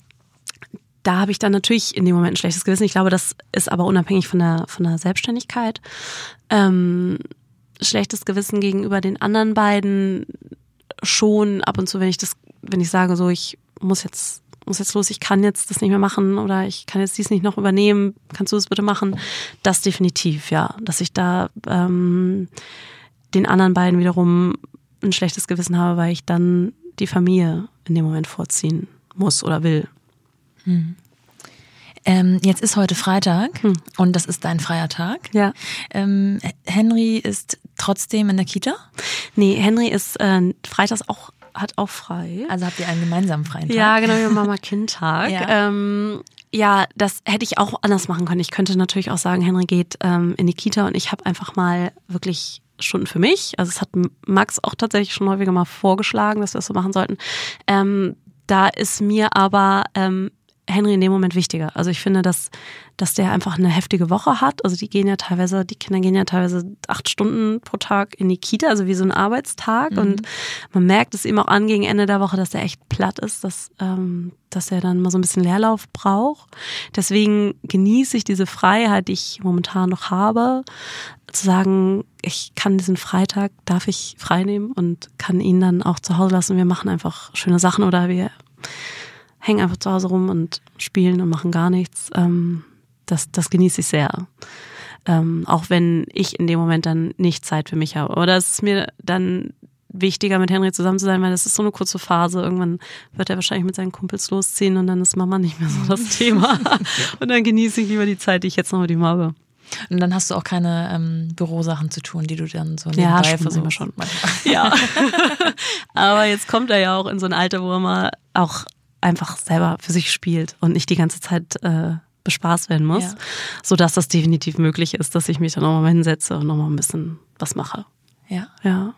da habe ich dann natürlich in dem Moment ein schlechtes Gewissen. Ich glaube, das ist aber unabhängig von der, von der Selbstständigkeit. Ähm, schlechtes Gewissen gegenüber den anderen beiden schon ab und zu, wenn ich das, wenn ich sage, so ich muss jetzt muss jetzt los, ich kann jetzt das nicht mehr machen oder ich kann jetzt dies nicht noch übernehmen, kannst du das bitte machen? Das definitiv, ja. Dass ich da ähm, den anderen beiden wiederum ein schlechtes Gewissen habe, weil ich dann die Familie in dem Moment vorziehen muss oder will. Ähm, jetzt ist heute Freitag Hm. und das ist dein freier Tag. Ja. Ähm, Henry ist trotzdem in der Kita? Nee, Henry ist äh, freitags auch, hat auch frei. Also habt ihr einen gemeinsamen freien Tag? Ja, genau, wie Mama-Kind-Tag. Ja. ja. Ähm, ja, das hätte ich auch anders machen können. Ich könnte natürlich auch sagen, Henry geht ähm, in die Kita und ich habe einfach mal wirklich Stunden für mich. Also es hat Max auch tatsächlich schon häufiger mal vorgeschlagen, dass wir das so machen sollten. Ähm, da ist mir aber ähm, Henry in dem Moment wichtiger. Also ich finde, dass, dass der einfach eine heftige Woche hat. Also die gehen ja teilweise, die Kinder gehen ja teilweise acht Stunden pro Tag in die Kita, also wie so ein Arbeitstag. Mhm. Und man merkt es ihm auch an gegen Ende der Woche, dass er echt platt ist, dass, ähm, dass er dann mal so ein bisschen Leerlauf braucht. Deswegen genieße ich diese Freiheit, die ich momentan noch habe, zu sagen, ich kann diesen Freitag, darf ich frei nehmen und kann ihn dann auch zu Hause lassen. Wir machen einfach schöne Sachen oder wir hängen einfach zu Hause rum und spielen und machen gar nichts. Ähm, das, das genieße ich sehr. Ähm, auch wenn ich in dem Moment dann nicht Zeit für mich habe. Aber das ist mir dann wichtiger, mit Henry zusammen zu sein, weil das ist so eine kurze Phase. Irgendwann wird er wahrscheinlich mit seinen Kumpels losziehen und dann ist Mama nicht mehr so das Thema. und dann genieße ich lieber die Zeit, die ich jetzt noch mit ihm habe. Und dann hast du auch keine ähm, Bürosachen zu tun, die du dann so Ja, nebenbei schon, versuchst. schon. Ja. Aber jetzt kommt er ja auch in so ein Alter, wo er mal auch einfach selber für sich spielt und nicht die ganze Zeit äh, bespaßt werden muss, Ja. sodass das definitiv möglich ist, dass ich mich dann nochmal hinsetze und nochmal ein bisschen was mache. Ja. Ja.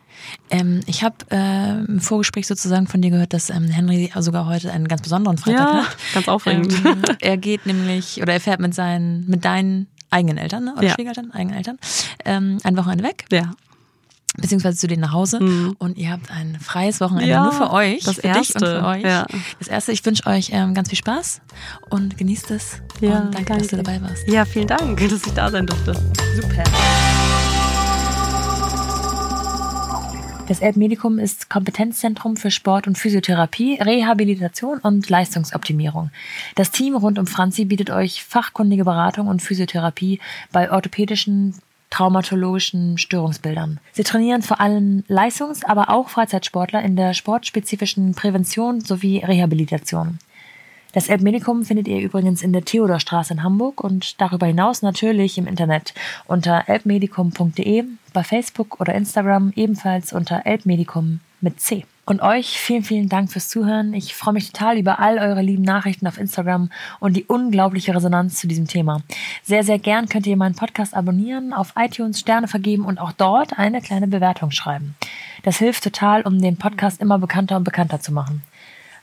Ähm, ich habe äh, im Vorgespräch sozusagen von dir gehört, dass ähm, Henry sogar heute einen ganz besonderen Freitag Ja, hat. ganz aufregend. Ähm, er geht nämlich, oder er fährt mit seinen, mit deinen eigenen Eltern, ne? oder Ja. Schwiegereltern, eigenen Eltern, ähm, ein Wochenende weg, Ja. Beziehungsweise zu denen nach Hause. Mhm. Und ihr habt ein freies Wochenende Ja, nur für euch, das für dich und erste, für euch. ja. Das erste, ich wünsche euch ähm, ganz viel Spaß und genießt es. Ja, und danke, dass du danke. dabei warst. Ja, vielen Dank, dass ich da sein durfte. Super. Das Elbmedikum ist Kompetenzzentrum für Sport- und Physiotherapie, Rehabilitation und Leistungsoptimierung. Das Team rund um Franzi bietet euch fachkundige Beratung und Physiotherapie bei orthopädischen, traumatologischen Störungsbildern. Sie trainieren vor allem Leistungs-, aber auch Freizeitsportler in der sportspezifischen Prävention sowie Rehabilitation. Das Elbmedikum findet ihr übrigens in der Theodorstraße in Hamburg und darüber hinaus natürlich im Internet unter elbmedikum.de, bei Facebook oder Instagram ebenfalls unter elbmedikum mit C. Und euch vielen, vielen Dank fürs Zuhören. Ich freue mich total über all eure lieben Nachrichten auf Instagram und die unglaubliche Resonanz zu diesem Thema. Sehr, sehr gern könnt ihr meinen Podcast abonnieren, auf iTunes Sterne vergeben und auch dort eine kleine Bewertung schreiben. Das hilft total, um den Podcast immer bekannter und bekannter zu machen.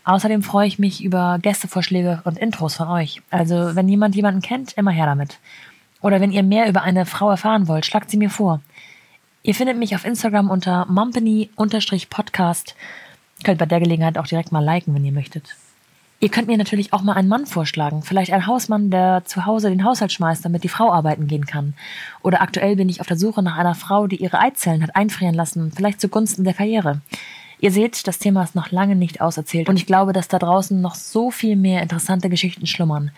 Außerdem freue ich mich über Gästevorschläge und Intros von euch. Also, wenn jemand jemanden kennt, immer her damit. Oder wenn ihr mehr über eine Frau erfahren wollt, schlagt sie mir vor. Ihr findet mich auf Instagram unter mumpany-podcast. Könnt bei der Gelegenheit auch direkt mal liken, wenn ihr möchtet. Ihr könnt mir natürlich auch mal einen Mann vorschlagen. Vielleicht ein Hausmann, der zu Hause den Haushalt schmeißt, damit die Frau arbeiten gehen kann. Oder aktuell bin ich auf der Suche nach einer Frau, die ihre Eizellen hat einfrieren lassen, vielleicht zugunsten der Karriere. Ihr seht, das Thema ist noch lange nicht auserzählt und ich glaube, dass da draußen noch so viel mehr interessante Geschichten schlummern.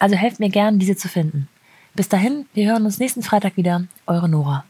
Also helft mir gern, diese zu finden. Bis dahin, wir hören uns nächsten Freitag wieder. Eure Nora.